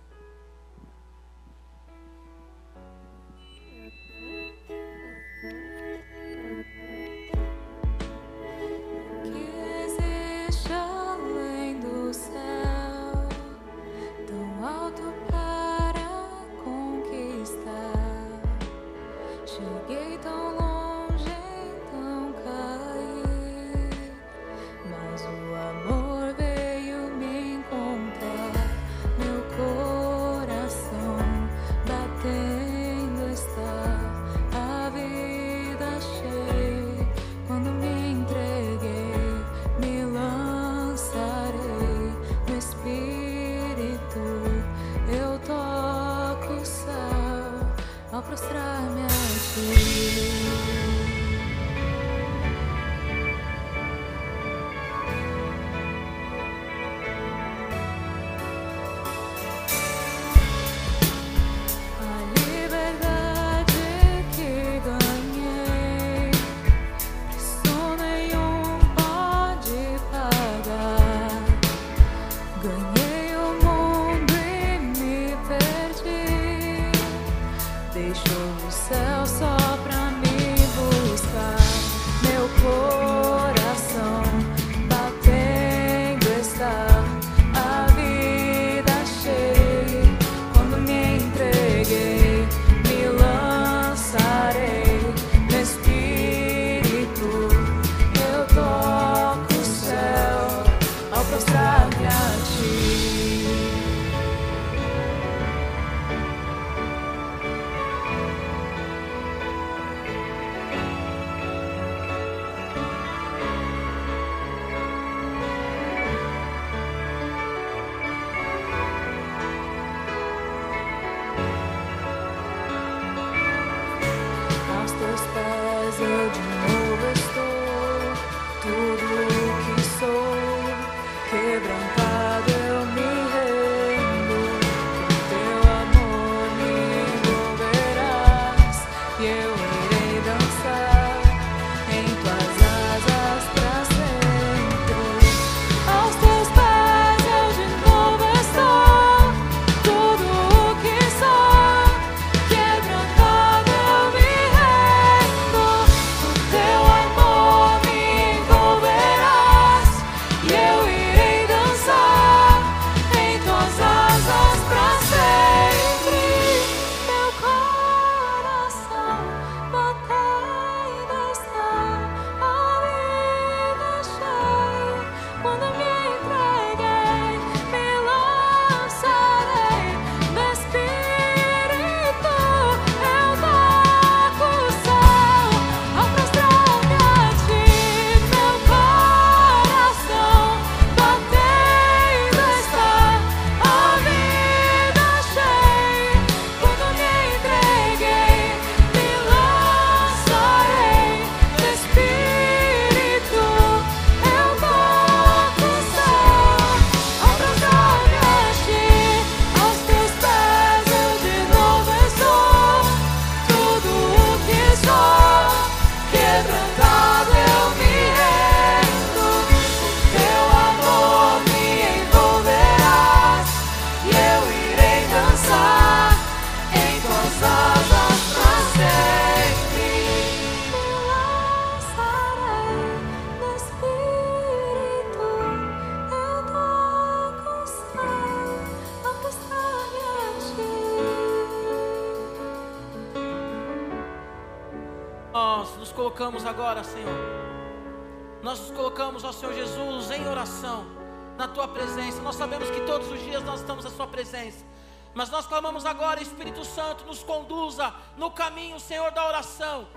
No caminho, Senhor, da oração.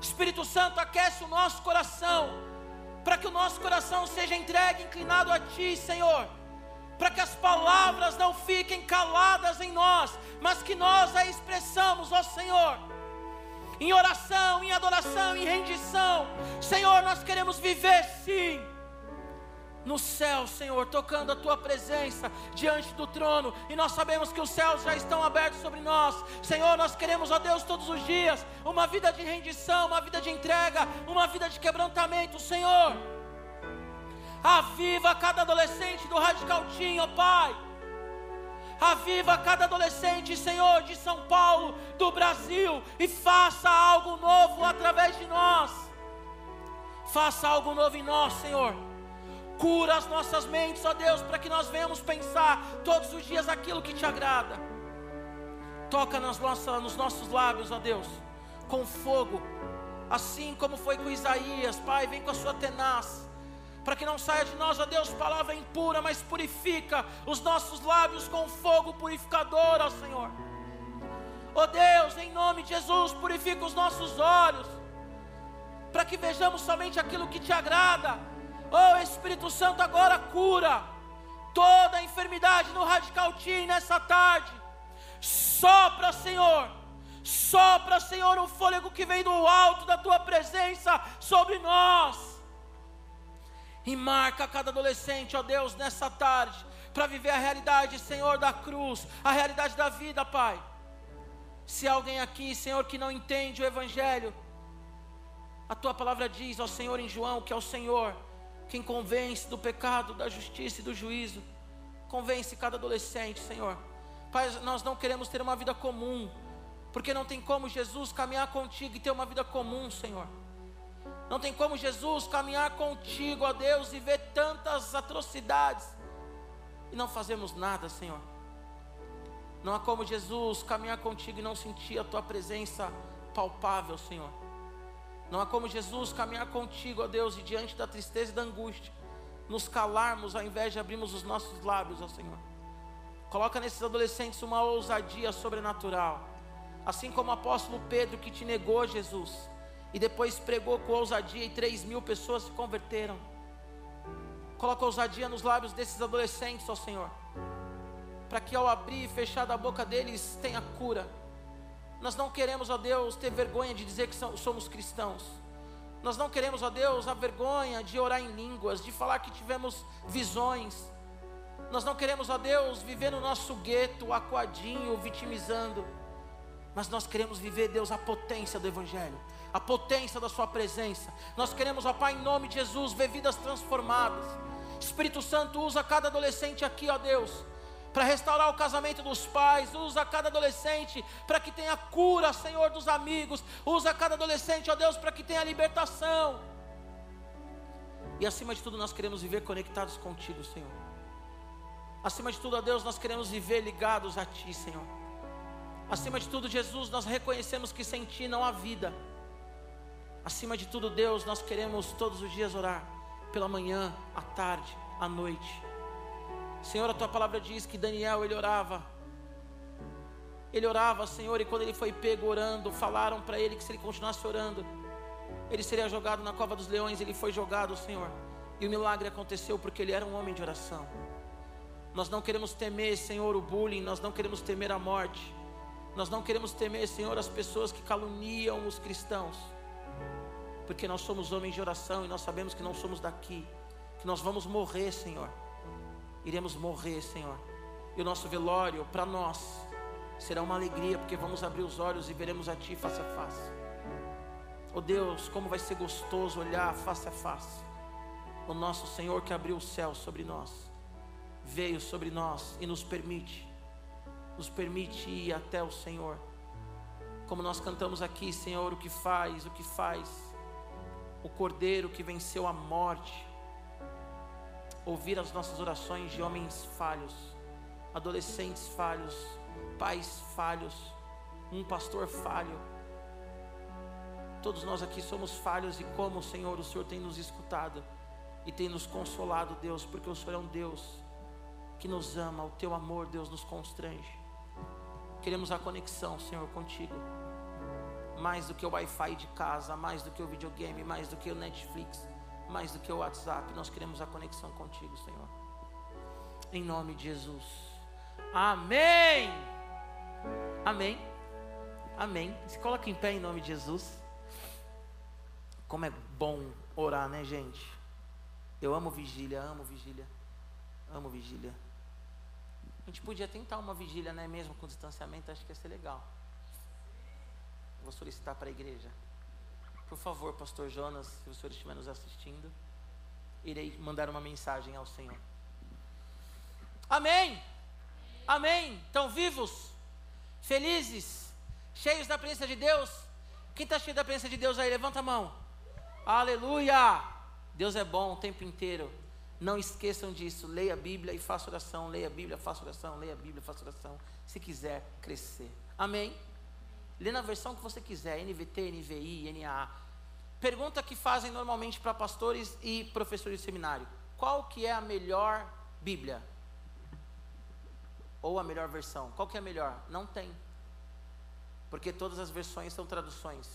Espírito Santo, aquece o nosso coração, para que o nosso coração seja entregue, inclinado a Ti, Senhor. Para que as palavras não fiquem caladas em nós, mas que nós a expressamos, ó Senhor em oração, em adoração, em rendição. Senhor, nós queremos viver sim. No céu, Senhor, tocando a tua presença diante do trono, e nós sabemos que os céus já estão abertos sobre nós. Senhor, nós queremos, ó Deus, todos os dias, uma vida de rendição, uma vida de entrega, uma vida de quebrantamento, Senhor. Aviva cada adolescente do Radical Team, ó Pai Aviva cada adolescente, Senhor, de São Paulo, do Brasil, e faça algo novo através de nós. Faça algo novo em nós, Senhor. Cura as nossas mentes, ó Deus, para que nós venhamos pensar todos os dias aquilo que te agrada. Toca nas nossas, nos nossos lábios, ó Deus, com fogo, assim como foi com Isaías, Pai, vem com a sua tenaz para que não saia de nós, ó Deus, palavra impura, mas purifica os nossos lábios com fogo purificador, ó Senhor. Ó Deus, em nome de Jesus, purifica os nossos olhos, para que vejamos somente aquilo que te agrada. Ó Espírito Santo, agora cura toda a enfermidade no Radical Team nessa tarde. Sopra, Senhor. Sopra, Senhor, um fôlego que vem do alto da tua presença sobre nós e marca cada adolescente, ó Deus, nessa tarde, para viver a realidade, Senhor, da cruz, a realidade da vida, Pai. Se alguém aqui, Senhor, que não entende o Evangelho, a tua palavra diz ao Senhor em João que é o Senhor quem convence do pecado, da justiça e do juízo. Convence cada adolescente, Senhor. Pai, nós não queremos ter uma vida comum, porque não tem como Jesus caminhar contigo e ter uma vida comum, Senhor. Não tem como Jesus caminhar contigo, ó Deus, e ver tantas atrocidades e não fazemos nada, Senhor. Não há como Jesus caminhar contigo e não sentir a tua presença palpável, Senhor. Não há como Jesus caminhar contigo, ó Deus, e diante da tristeza e da angústia, nos calarmos ao invés de abrirmos os nossos lábios, ó Senhor. Coloca nesses adolescentes uma ousadia sobrenatural, assim como o apóstolo Pedro que te negou, Jesus e depois pregou com ousadia e três mil pessoas se converteram. Coloca ousadia nos lábios desses adolescentes, ó Senhor, para que ao abrir e fechar da boca deles tenha cura. Nós não queremos, ó Deus, ter vergonha de dizer que somos cristãos. Nós não queremos, ó Deus, a vergonha de orar em línguas, de falar que tivemos visões. Nós não queremos, ó Deus, viver no nosso gueto, acuadinho, vitimizando. Mas nós queremos viver, Deus, a potência do Evangelho a potência da Sua presença. Nós queremos, ó Pai, em nome de Jesus, ver vidas transformadas. Espírito Santo, usa cada adolescente aqui, ó Deus, para restaurar o casamento dos pais. Usa cada adolescente para que tenha cura, Senhor, dos amigos. Usa cada adolescente, ó Deus, para que tenha libertação. E acima de tudo, nós queremos viver conectados contigo, Senhor. Acima de tudo, ó Deus, nós queremos viver ligados a Ti, Senhor. Acima de tudo, Jesus, nós reconhecemos que sem Ti não há vida. Acima de tudo, Deus, nós queremos todos os dias orar, pela manhã, à tarde, à noite. Senhor, a tua palavra diz que Daniel ele orava. Ele orava, Senhor, e quando ele foi pego orando, falaram para ele que se ele continuasse orando, ele seria jogado na cova dos leões. Ele foi jogado, Senhor, e o milagre aconteceu porque ele era um homem de oração. Nós não queremos temer, Senhor, o bullying, nós não queremos temer a morte, nós não queremos temer, Senhor, as pessoas que caluniam os cristãos porque nós somos homens de oração e nós sabemos que não somos daqui, que nós vamos morrer, Senhor. Iremos morrer, Senhor. E o nosso velório, para nós, será uma alegria, porque vamos abrir os olhos e veremos a Ti face a face. Oh Deus, como vai ser gostoso olhar face a face. O nosso Senhor que abriu o céu sobre nós, veio sobre nós e nos permite, nos permite ir até o Senhor. Como nós cantamos aqui, Senhor, o que faz, o que faz o Cordeiro que venceu a morte, ouvir as nossas orações de homens falhos, adolescentes falhos, pais falhos, um pastor falho. Todos nós aqui somos falhos e como, Senhor, o Senhor tem nos escutado e tem nos consolado, Deus, porque o Senhor é um Deus que nos ama, o teu amor, Deus, nos constrange. Queremos a conexão, Senhor, contigo. Mais do que o Wi-Fi de casa, mais do que o videogame, mais do que o Netflix, mais do que o WhatsApp, nós queremos a conexão contigo, Senhor. Em nome de Jesus. Amém. Amém. Amém. Se coloca em pé em nome de Jesus. Como é bom orar, né, gente? Eu amo vigília, amo vigília. Amo vigília. A gente podia tentar uma vigília, né, mesmo com distanciamento, acho que ia ser legal. Vou solicitar para a igreja. Por favor, pastor Jonas, se o senhor estiver nos assistindo, irei mandar uma mensagem ao Senhor. Amém. Amém. Estão vivos, felizes, cheios da presença de Deus. Quem está cheio da presença de Deus aí? Levanta a mão. Aleluia! Deus é bom o tempo inteiro. Não esqueçam disso. Leia a Bíblia e faça oração. Leia a Bíblia, faça oração. Leia a Bíblia, faça oração. Se quiser crescer. Amém? Lê na versão que você quiser: NVT, NVI, NAA. Pergunta que fazem normalmente para pastores e professores de seminário: Qual que é a melhor Bíblia? Ou a melhor versão? Qual que é a melhor? Não tem. Porque todas as versões são traduções.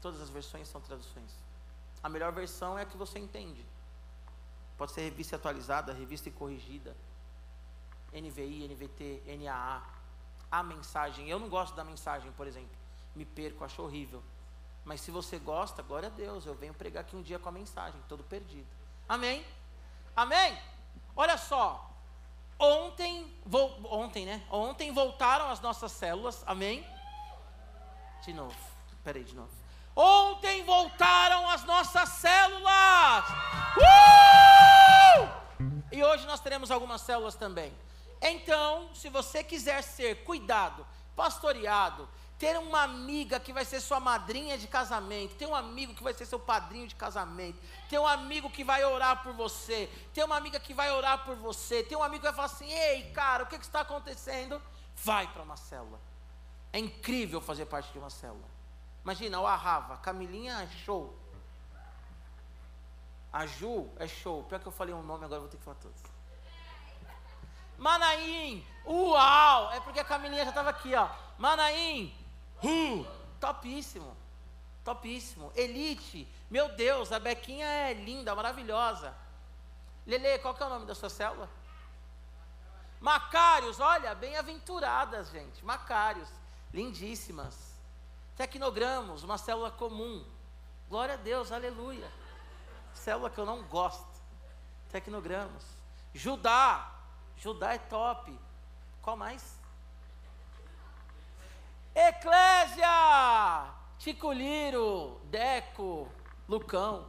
Todas as versões são traduções. A melhor versão é a que você entende. Pode ser revista atualizada, revista e corrigida. NVI, NVT, NAA. A mensagem. Eu não gosto da mensagem, por exemplo. Me perco, acho horrível. Mas se você gosta, glória a Deus. Eu venho pregar aqui um dia com a mensagem, todo perdido. Amém? Amém? Olha só. Ontem, ontem, né? Ontem voltaram as nossas células. Amém? De novo. Peraí, de novo. Ontem voltaram as nossas células. Uh! E hoje nós teremos algumas células também. Então, se você quiser ser cuidado, pastoreado, ter uma amiga que vai ser sua madrinha de casamento, ter um amigo que vai ser seu padrinho de casamento, ter um amigo que vai orar por você, ter uma amiga que vai orar por você, ter um amigo que vai falar assim: ei, cara, o que, que está acontecendo? Vai para uma célula. É incrível fazer parte de uma célula. Imagina, o Arrava, Camilinha é show. A Ju é show. Pior que eu falei um nome, agora vou ter que falar todos. Manaim, uau! É porque a Camilinha já estava aqui, ó. Manaim, uh, topíssimo. Topíssimo. Elite, meu Deus, a Bequinha é linda, maravilhosa. Lele, qual que é o nome da sua célula? Macários, olha, bem-aventuradas, gente. Macários, lindíssimas. Tecnogramos, uma célula comum. Glória a Deus, aleluia. Célula que eu não gosto. Tecnogramos. Judá. Judá é top. Qual mais? Eclésia! Ticuliro, Deco, Lucão.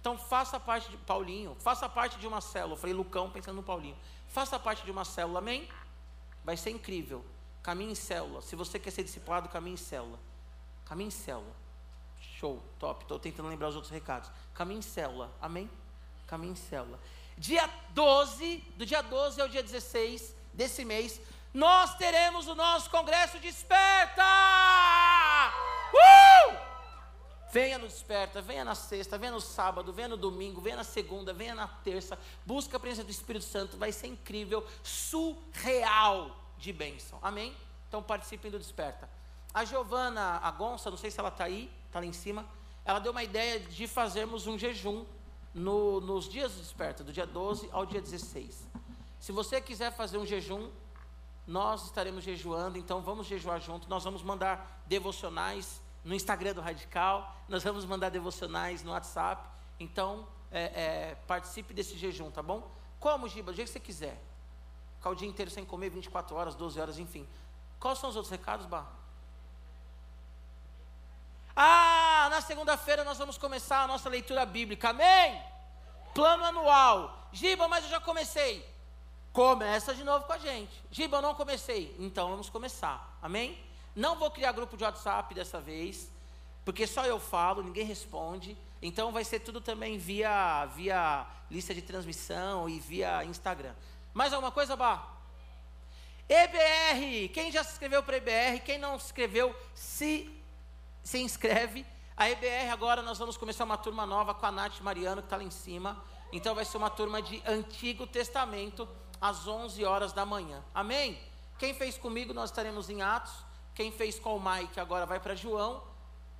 Então faça parte de Paulinho, faça parte de uma célula. Eu falei Lucão pensando no Paulinho. Faça parte de uma célula, amém? Vai ser incrível. Caminhe em célula. Se você quer ser discipulado, caminhe em célula. Caminhe em célula. Show, top. Estou tentando lembrar os outros recados. Caminhe em célula. Amém? Caminhe em célula. Dia 12, do dia 12 ao dia 16 desse mês, nós teremos o nosso congresso Desperta! Uh! Venha no Desperta, venha na sexta, venha no sábado, venha no domingo, venha na segunda, venha na terça. Busca a presença do Espírito Santo, vai ser incrível, surreal de bênção. Amém? Então participem do Desperta. A Giovana Agonça, não sei se ela está aí, está lá em cima, ela deu uma ideia de fazermos um jejum no, nos dias do do dia 12 ao dia 16. Se você quiser fazer um jejum, nós estaremos jejuando, então vamos jejuar junto. Nós vamos mandar devocionais no Instagram do Radical, nós vamos mandar devocionais no WhatsApp. Então, é, é, participe desse jejum, tá bom? Como, Giba? Do jeito que você quiser. Ficar o dia inteiro sem comer, 24 horas, 12 horas, enfim. Quais são os outros recados, Bar? Ah, na segunda-feira nós vamos começar a nossa leitura bíblica, amém? Plano anual. Giba, mas eu já comecei. Começa de novo com a gente. Giba, eu não comecei. Então vamos começar, amém? Não vou criar grupo de WhatsApp dessa vez, porque só eu falo, ninguém responde. Então vai ser tudo também via, via lista de transmissão e via Instagram. Mais alguma coisa, Bah? EBR, quem já se inscreveu para EBR, quem não se inscreveu, se se inscreve. A EBR agora nós vamos começar uma turma nova com a Nath Mariano, que está lá em cima. Então vai ser uma turma de Antigo Testamento, às 11 horas da manhã. Amém? Quem fez comigo, nós estaremos em Atos. Quem fez com o Mike agora vai para João,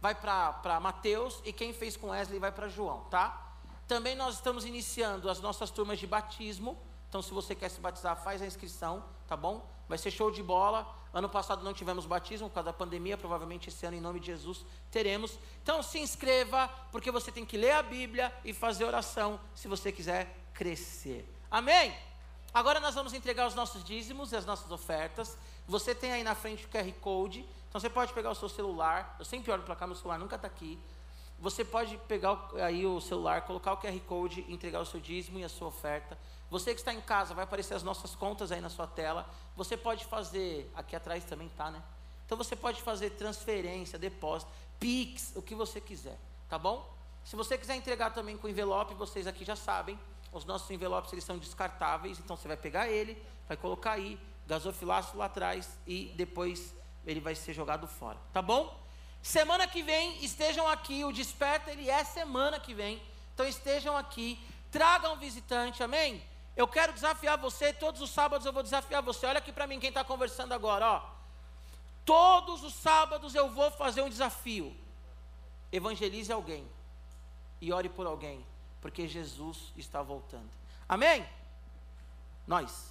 vai para Mateus. E quem fez com Wesley vai para João, tá? Também nós estamos iniciando as nossas turmas de batismo. Então, se você quer se batizar, faz a inscrição, tá bom? Vai ser show de bola. Ano passado não tivemos batismo por causa da pandemia, provavelmente esse ano, em nome de Jesus, teremos. Então, se inscreva, porque você tem que ler a Bíblia e fazer oração se você quiser crescer. Amém? Agora nós vamos entregar os nossos dízimos e as nossas ofertas. Você tem aí na frente o QR Code. Então, você pode pegar o seu celular. Eu sempre olho para cá, meu celular nunca está aqui. Você pode pegar aí o celular, colocar o QR Code, entregar o seu dízimo e a sua oferta. Você que está em casa, vai aparecer as nossas contas aí na sua tela. Você pode fazer, aqui atrás também tá, né? Então você pode fazer transferência, depósito, Pix, o que você quiser, tá bom? Se você quiser entregar também com envelope, vocês aqui já sabem, os nossos envelopes eles são descartáveis, então você vai pegar ele, vai colocar aí, gasofilaço lá atrás e depois ele vai ser jogado fora, tá bom? Semana que vem estejam aqui, o desperta ele é semana que vem, então estejam aqui, tragam visitante, amém? Eu quero desafiar você, todos os sábados eu vou desafiar você. Olha aqui para mim quem está conversando agora, ó. Todos os sábados eu vou fazer um desafio. Evangelize alguém e ore por alguém, porque Jesus está voltando. Amém? Nós.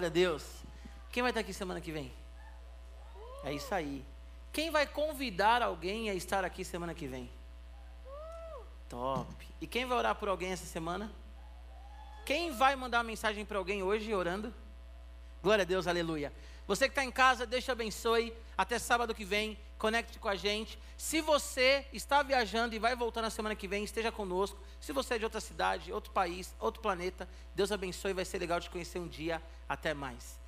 Glória a Deus. Quem vai estar aqui semana que vem? É isso aí. Quem vai convidar alguém a estar aqui semana que vem? Top. E quem vai orar por alguém essa semana? Quem vai mandar uma mensagem para alguém hoje orando? Glória a Deus, aleluia. Você que está em casa, Deus te abençoe. Até sábado que vem, conecte com a gente. Se você está viajando e vai voltar na semana que vem, esteja conosco. Se você é de outra cidade, outro país, outro planeta, Deus abençoe. Vai ser legal te conhecer um dia. Até mais.